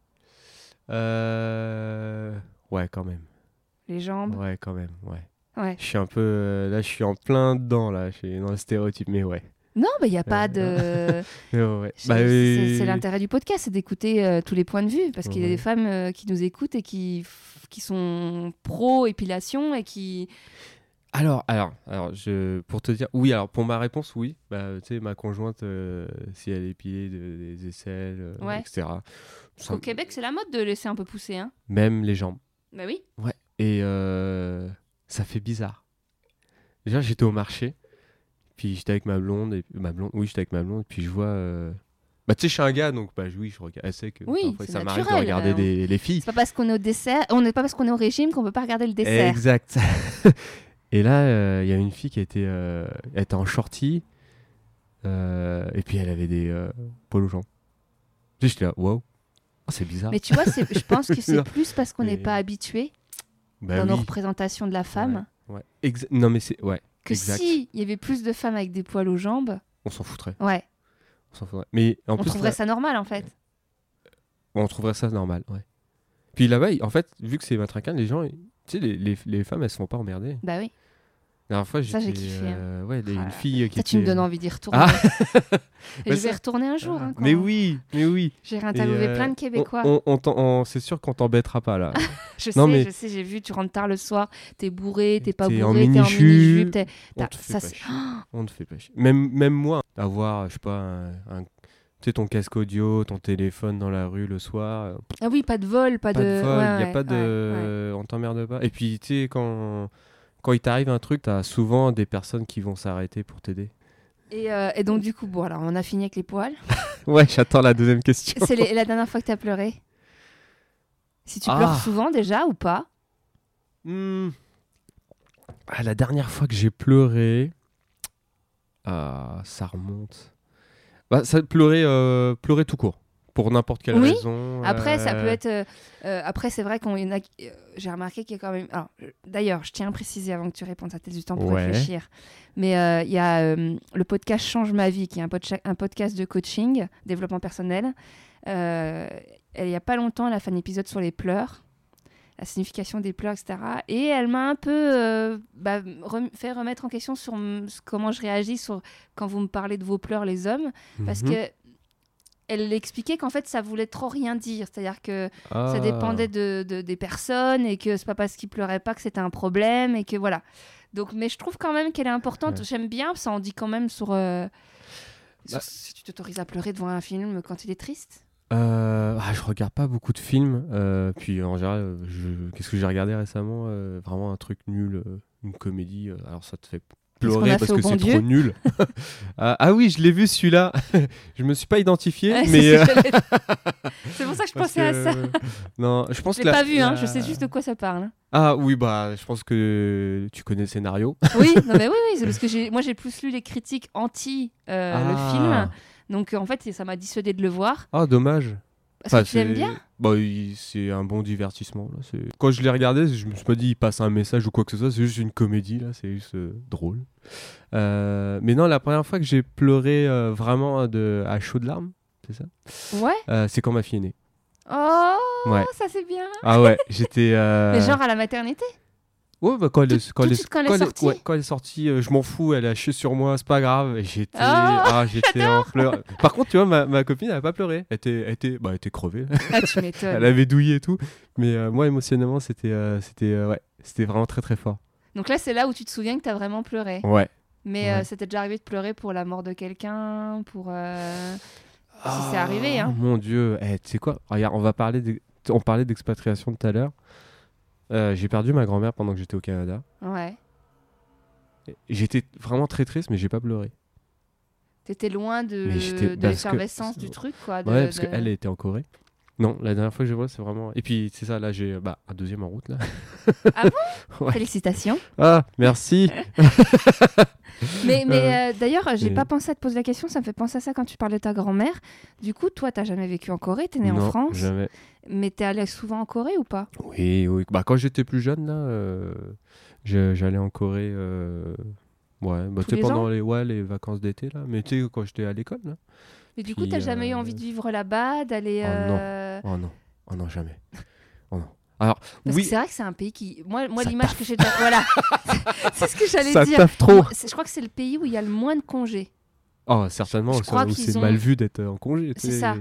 euh, Ouais, quand même. les jambes? Ouais, quand même, ouais. Ouais. Je suis un peu. euh, là, je suis en plein dedans, là. Je suis dans le stéréotype, mais ouais. Non, il n'y a pas Euh, de. Mais ouais, Bah, c'est- euh, l'intérêt du podcast, c'est d'écouter euh, tous les points de vue, parce qu'il y a des femmes euh, qui nous écoutent et qui, qui sont pro-épilation et qui... Alors, alors, alors, je, pour te dire, oui, alors pour ma réponse, oui. Bah, tu sais, ma conjointe, euh, si elle est épilée de- des aisselles, euh, Ouais. etc. ça- Au Québec, c'est la mode de laisser un peu pousser, hein Même les jambes. Bah oui. Et euh, ça fait bizarre. Déjà, j'étais au marché, puis j'étais avec ma blonde, et ma blonde, oui, j'étais avec ma blonde, puis je vois. Bah, tu sais, je suis un gars, donc bah, oui, je regarde. Que Oui, parfois, ça m'arrive de regarder des, les filles. C'est pas parce qu'on est au dessert, on n'est pas parce qu'on est au régime qu'on peut pas regarder le dessert. Exact. et là, euh, il y a une fille qui était, euh, elle était en shorty, euh, et puis elle avait des euh, poils aux jambes. J'étais là, wow, Oh, c'est bizarre. Mais tu vois, je pense que c'est plus parce qu'on n'est Mais- pas habitué Bah dans nos représentations de la femme Ouais. Non, mais c'est. Ouais, que exact. si il y avait plus de femmes avec des poils aux jambes, on s'en foutrait. ouais, On s'en foutrait. Mais en on plus, trouverait là- ça normal en fait. on trouverait ça normal, ouais. Puis là-bas, en fait, vu que c'est matraquin, les gens, tu sais, les, les, les femmes, elles se font pas emmerder. Bah oui. Dernière fois, Ça, j'ai j'étais, kiffé, euh, ouais, Ah une fille qui tu me donnes envie d'y retourner. Ah Et Mais je vais ça- retourner un jour. hein, quand- Mais oui, mais oui. J'ai interviewé euh, plein de Québécois. On, on t'en- on- c'est sûr qu'on t'embêtera pas là. Je Non, sais, mais- je sais, j'ai vu, tu rentres tard le soir, t'es bourré, t'es pas en bourré, t'es en mini-jupe, on te fait ça, pas. On te fait pas chier. Même, même moi, avoir, je sais pas, un, un- tu sais, ton casque audio, ton téléphone dans la rue le soir, euh, Ah oui, pas de vol, pas, pas de vol, il ouais, a ouais, pas ouais, de, on t'emmerde pas. Et puis, tu sais, quand, quand il t'arrive un truc, t'as souvent des personnes qui vont s'arrêter pour t'aider. Et, euh, et donc, du coup, bon, alors on a fini avec les poils. Ouais, j'attends la deuxième question. C'est la dernière fois que t'as pleuré Si tu Ah. pleures souvent déjà ou pas? Hmm. Ah, la dernière fois que j'ai pleuré, ah, ça remonte. Bah, ça pleurer, euh, pleurer tout court, pour n'importe quelle Oui. raison. Après, ça euh, peut être. euh, euh, après, c'est vrai qu'on y en a. euh, J'ai remarqué qu'il y a quand même. alors, euh, D'ailleurs, je tiens à préciser avant que tu répondes, ça te laisse du temps pour Ouais. réfléchir. Mais euh, il y a euh, le podcast Change ma vie, qui est un, podcha- un podcast de coaching, développement personnel. Euh, il y a pas longtemps, elle a fait un épisode sur les pleurs, la signification des pleurs, etc. Et elle m'a un peu euh, bah, rem- fait remettre en question sur mm, comment je réagis sur quand vous me parlez de vos pleurs, les hommes, parce mhm. que elle expliquait qu'en fait ça voulait trop rien dire, c'est-à-dire que ça Ah. dépendait de, de- des personnes et que c'est pas parce qu'ils pleuraient pas que c'était un problème et que voilà. Donc, mais je trouve quand même qu'elle est importante. Ouais. J'aime bien, ça en dit quand même sur, euh, sur Bah. si tu t'autorises à pleurer devant un film quand il est triste. Euh, ah, je regarde pas beaucoup de films. euh, puis en général, qu'est-ce que j'ai regardé récemment Euh, Vraiment un truc nul, une comédie. alors ça te fait pleurer parce que bon c'est trop nul. ah, ah oui, je l'ai vu celui-là. je me suis pas identifié, Ouais, mais. euh, c'est pour ça que je parce pensais à ça. que- Non, je pense Je que l'ai la- pas vu, hein, la- je sais juste de quoi ça parle. Ah oui, bah, je pense que tu connais le scénario. Oui, non, mais oui, oui, c'est parce que j'ai, moi j'ai plus lu les critiques anti euh, le Ah. film, donc euh, en fait ça m'a dissuadé de le voir. Ah, dommage. Parce Enfin, que tu l'aimes bien bah, C'est un bon divertissement. Là. Quand je l'ai regardé, je me suis pas dit il passe un message ou quoi que ce soit. C'est juste une comédie, là. C'est juste euh, drôle. Euh, mais non, la première fois que j'ai pleuré euh, vraiment de... à chaud de larmes, c'est ça? Ouais. C'est quand ma fille est née. Oh, Ouais. ça c'est bien. Ah ouais, j'étais. Mais genre à la maternité? Ouais, bah, quand, elle, est- quand elle de est- quand elle est sortie ouais, quand elle est sortie, euh, je m'en fous, elle a chié sur moi, c'est pas grave. Et j'étais Ah, ah, j'étais en pleurs. Par contre, tu vois, ma, ma copine, elle a pas pleuré. Elle était, elle était, bah, elle était crevée. Ah, tu elle avait douillé et tout. Mais euh, moi, émotionnellement, c'était, euh, c'était, ouais, c'était vraiment très très fort. Donc là c'est là où tu te souviens que t'as vraiment pleuré. Ouais. Mais Ouais. c'était déjà arrivé de pleurer pour la mort de quelqu'un, pour. Si c'est arrivé, Ah, hein. Mon Dieu, eh, tu sais quoi? Regarde, on va parler, d'ex- on parlait d'expatriation tout à l'heure. Euh, j'ai perdu ma grand-mère pendant que j'étais au Canada. Ouais. J'étais vraiment très triste, mais j'ai pas pleuré. T'étais loin de, de que- l'effervescence du truc, quoi. de- ouais, parce de- qu'elle était en Corée. Non, la dernière fois que je vois, c'est vraiment. Et puis, c'est ça, là, j'ai bah, un deuxième en route, là. ouais. Félicitations. Ah, merci Mais, mais Euh, euh, d'ailleurs, j'ai mais- pas pensé à te poser la question, ça me fait penser à ça quand tu parles de ta grand-mère. Du coup, toi, t'as jamais vécu en Corée, t'es né en France, jamais. mais t'es allé souvent en Corée ou pas? Oui, oui. Bah, quand j'étais plus jeune, là, euh, j'allais en Corée. euh, Ouais, bah, les pendant les, ouais, les vacances d'été, là. Mais tu sais, quand j'étais à l'école, là. Mais du coup, t'as jamais eu euh, envie de vivre là-bas, d'aller. Oh non. euh, Oh non, oh non, jamais. Oh non. Alors, Parce oui, c'est vrai que c'est un pays qui. Moi, moi Ça l'image que j'ai. de- Voilà. c'est ce que j'allais ça dire. taffe trop. Je crois que c'est le pays où il y a le moins de congés. Oh, certainement, ça- c'est ont- mal vu d'être en congé. C'est ça.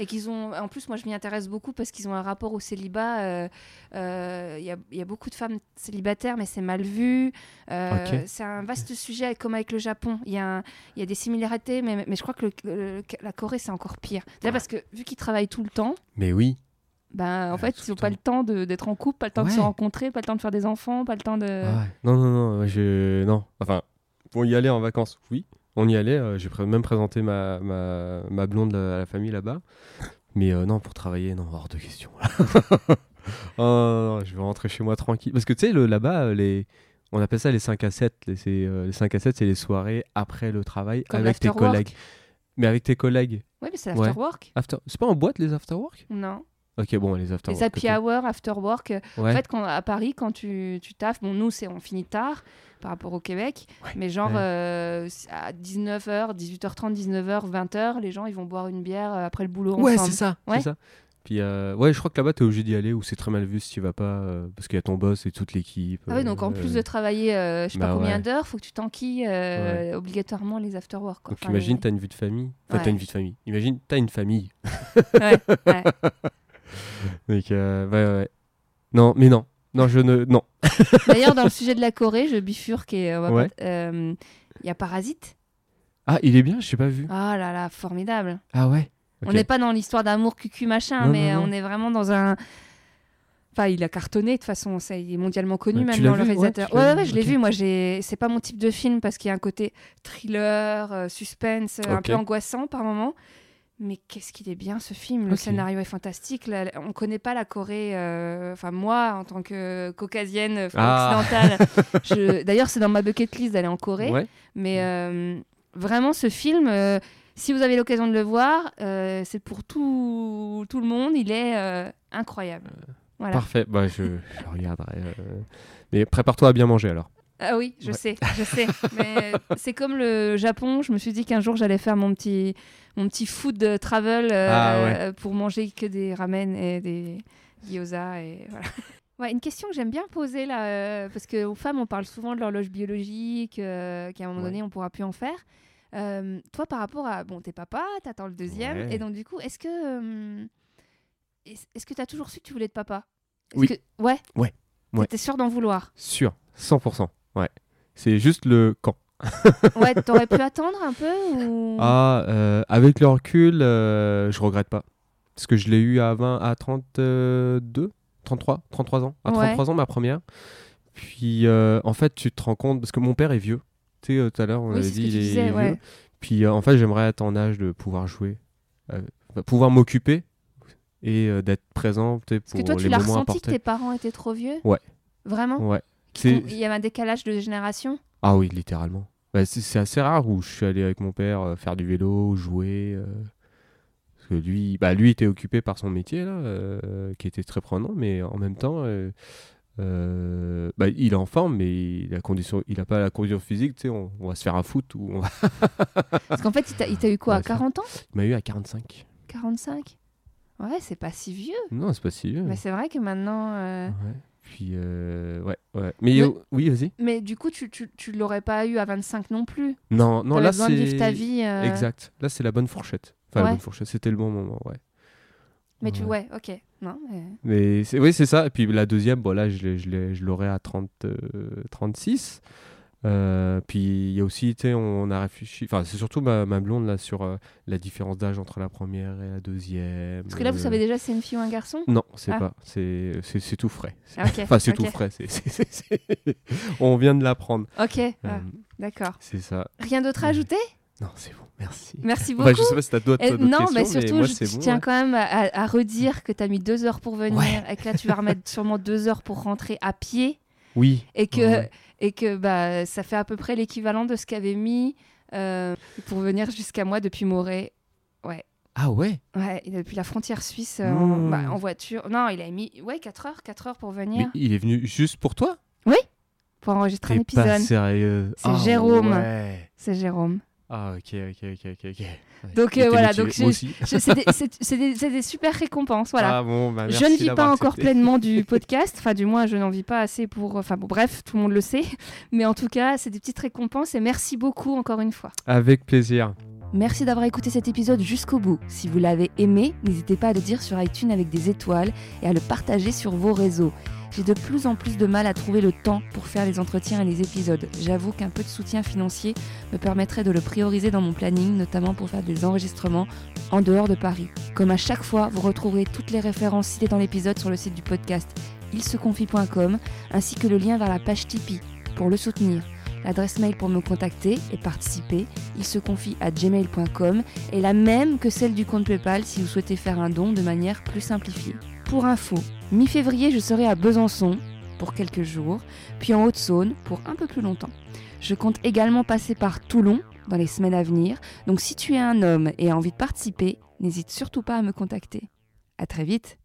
Et qu'ils ont. En plus, moi, je m'y intéresse beaucoup parce qu'ils ont un rapport au célibat. euh, euh, Il y, a, il y a beaucoup de femmes célibataires, mais c'est mal vu. Euh. C'est un vaste sujet, comme avec le Japon. Il y il y a des similarités, mais, mais je crois que le- le- la Corée, c'est encore pire. Déjà Ouais. parce que vu qu'ils travaillent tout le temps, Mais oui. Ben, en Ouais, fait, ils n'ont pas le temps de- d'être en couple, pas le temps de se rencontrer, pas le temps de faire des enfants, pas le temps de. Ah ouais. Non, non, non, je... non. Enfin, pour y aller en vacances, oui. On y allait. euh, J'ai même présenté ma, ma, ma blonde à la famille là-bas. Mais euh, non, pour travailler, non, hors de question. oh, non, non, je vais rentrer chez moi tranquille. Parce que tu sais, le- là-bas, euh, les... on appelle ça les 5 à 7. Les, c'est, euh, les 5 à 7, c'est les soirées après le travail Comme avec tes collègues. Mais avec tes collègues. Oui, mais c'est Ouais. l'afterwork. After... C'est pas en boîte les afterwork Non. Ok, bon, les afterwork. Les happy hour, afterwork. euh, Ouais. En fait, quand, à Paris, quand tu, tu taffes, bon, nous, c'est on finit tard par rapport au Québec, Ouais, mais genre ouais. euh, à 19h, 18h30, 19h, 20h, les gens, ils vont boire une bière euh, après le boulot Ouais, c'est ça. Ouais. Ça. Puis, euh, ouais, je crois que là-bas, t'es obligé d'y aller ou c'est très mal vu si tu vas pas euh, parce qu'il y a ton boss et toute l'équipe. Ah oui, donc en euh, plus de travailler, euh, je sais pas bah combien ouais. d'heures, faut que tu t'enquilles euh, obligatoirement les afterwork. quoi. Donc Enfin, imagine, les- t'as une vie de famille. Enfin, Ouais. t'as une vie de famille. Imagine, t'as une famille. Ouais, ouais. Donc, euh, ouais. Non, mais non. Non, je ne. Non. D'ailleurs, dans le sujet de la Corée, je bifurque et euh, on va Ouais. pas- euh, il y a Parasite. Ah, il est bien, je pas vu. Ah là là, formidable. Ah ouais. On Ok. n'est pas dans l'histoire d'amour cucu machin, Non, mais non, non. on est vraiment dans un. Enfin, il a cartonné de toute façon, ça, il est mondialement connu Ouais, tu maintenant l'as le vu? Ouais, réalisateur. tu Ouais, l'as ouais, vu je l'ai Ok. vu. Moi, j'ai. C'est pas mon type de film parce qu'il y a un côté thriller, euh, suspense, euh, un Ok. peu angoissant par moment. Mais qu'est-ce qu'il est bien ce film Le scénario est fantastique. La- on connaît pas la Corée. euh, Enfin, moi, en tant que caucasienne euh, Ah. occidentale, je- d'ailleurs, c'est dans ma bucket list d'aller en Corée. Ouais. Mais euh, vraiment, ce film, euh, si vous avez l'occasion de le voir, c'est pour tout, tout le monde. Il est incroyable. Voilà. Parfait. Bah, je, je regarderai. Mais prépare-toi à bien manger alors. Ah oui, je Ouais. sais, je sais. Mais c'est comme le Japon. Je me suis dit qu'un jour, j'allais faire mon petit, mon petit food travel euh, Ah ouais. pour manger que des ramen et des gyoza. Et voilà. Ouais, une question que j'aime bien poser là, euh, parce qu'aux femmes, on parle souvent de l'horloge biologique, euh, qu'à un moment Ouais. donné, on pourra plus en faire. Euh, toi, par rapport à. Bon, t'es papa, t'attends le deuxième. Ouais. Et donc, du coup, est-ce que. euh, est-ce que t'as toujours su que tu voulais être papa? Oui. que- Ouais? Ouais. Ouais. T'étais sûr d'en vouloir? Sûr. 100%. Ouais. C'est juste le quand. Ouais, t'aurais pu attendre un peu ou... Ah, euh, avec le recul, euh, je regrette pas. Parce que je l'ai eu à 20, à 32, 33, 33 ans. À Ouais. 33 ans, ma première. Puis, euh, en fait, tu te rends compte, parce que mon père est vieux. Tu sais, euh, tout à l'heure, on Oui, avait dit, il est disais, vieux. ouais. Puis, euh, en fait, j'aimerais être en âge de pouvoir jouer, pouvoir m'occuper et d'être présent sais, Parce que pour toi, tu l'as ressenti que tes parents étaient trop vieux? Ouais. Vraiment? Ouais. Il y avait un décalage de génération Ah oui, littéralement. Bah, c'est assez rare où je suis allé avec mon père euh, faire du vélo, jouer. euh, parce que lui, bah, lui était occupé par son métier, là, euh, qui était très prenant, mais en même temps, euh, bah, il est en forme, mais il a, condition, il a pas la condition physique. Tu sais, on, on va se faire un foot ou on va... Parce qu'en fait, il t'a- eu quoi À ça. 40 ans Il m'a eu à 45. 45 Ouais, c'est pas si vieux. Non, c'est pas si vieux. Mais c'est vrai que maintenant. Ouais. Puis, euh, ouais, ouais. Mais, Mais- euh, oui, vas-y. Mais du coup, tu, tu, tu l'aurais pas eu à 25 non plus. Non, non, là, de vivre ta c'est. vie. euh, Exact. Là, c'est la bonne fourchette. Enfin, Ouais. la bonne fourchette, c'était le bon moment, ouais. Mais tu, Ouais. ouais, ok. Non, mais- Mais c'est- oui, c'est ça. Et puis la deuxième, bon, là, je l'ai- je l'ai- je l'aurai à 30, euh, 36. Euh, puis il y a aussi, tu sais, on, on a réfléchi. Enfin, c'est surtout ma, ma blonde là sur euh, la différence d'âge entre la première et la deuxième. Parce que là, vous Euh, savez déjà si c'est une fille ou un garçon? Non, c'est Ah. pas. C'est tout frais. C'est- Ah, Enfin, c'est tout frais. c'est- c'est- c'est- on vient de l'apprendre. Ok, Euh, ah, d'accord. c'est ça. Rien d'autre à ajouter? Non, c'est bon. Merci. Merci beaucoup. Enfin, je sais pas si t'as d'autres d'autres non, questions, mais surtout, moi, je, c'est je bon, tiens ouais. quand même à, à redire que tu as mis deux heures pour venir Ouais. et que là, tu vas remettre sûrement deux heures pour rentrer à pied Oui. et que, Ouais. Et que bah, ça fait à peu près l'équivalent de ce qu'avait mis euh, pour venir jusqu'à moi depuis Moret. Ah ouais? Ouais, depuis la frontière suisse euh, en, Mmh. bah, en voiture. Non, il a mis ouais, 4 heures, 4 heures pour Mais venir il est venu juste pour toi? Pour enregistrer un épisode. sérieux. C'est Ah Jérôme. ouais. C'est Jérôme. Ah ok ok ok ok ok. Donc, euh, voilà, donc C'est des, super récompenses. Voilà. Ah bon bah je ne vis pas encore accepté. pleinement du podcast, enfin du moins je n'en vis pas assez pour... Enfin bon bref, tout le monde le sait, mais en tout cas c'est des petites récompenses et merci beaucoup encore une fois. Avec plaisir. Merci d'avoir écouté cet épisode jusqu'au bout. Si vous l'avez aimé, n'hésitez pas à le dire sur iTunes avec des étoiles et à le partager sur vos réseaux. J'ai de plus en plus de mal à trouver le temps pour faire les entretiens et les épisodes. J'avoue qu'un peu de soutien financier me permettrait de le prioriser dans mon planning, notamment pour faire des enregistrements en dehors de Paris. Comme à chaque fois, vous retrouverez toutes les références citées dans l'épisode sur le site du podcast ilseconfie.com ainsi que le lien vers la page Tipeee pour le soutenir. L'adresse mail pour me contacter et participer, il à gmail.com est la même que celle du compte PayPal si vous souhaitez faire un don de manière plus simplifiée. Pour info, mi-février, je serai à Besançon pour quelques jours, puis en Haute-Saône pour un peu plus longtemps. Je compte également passer par Toulon dans les semaines à venir, donc si tu es un homme et as envie de participer, n'hésite surtout pas à me contacter. À très vite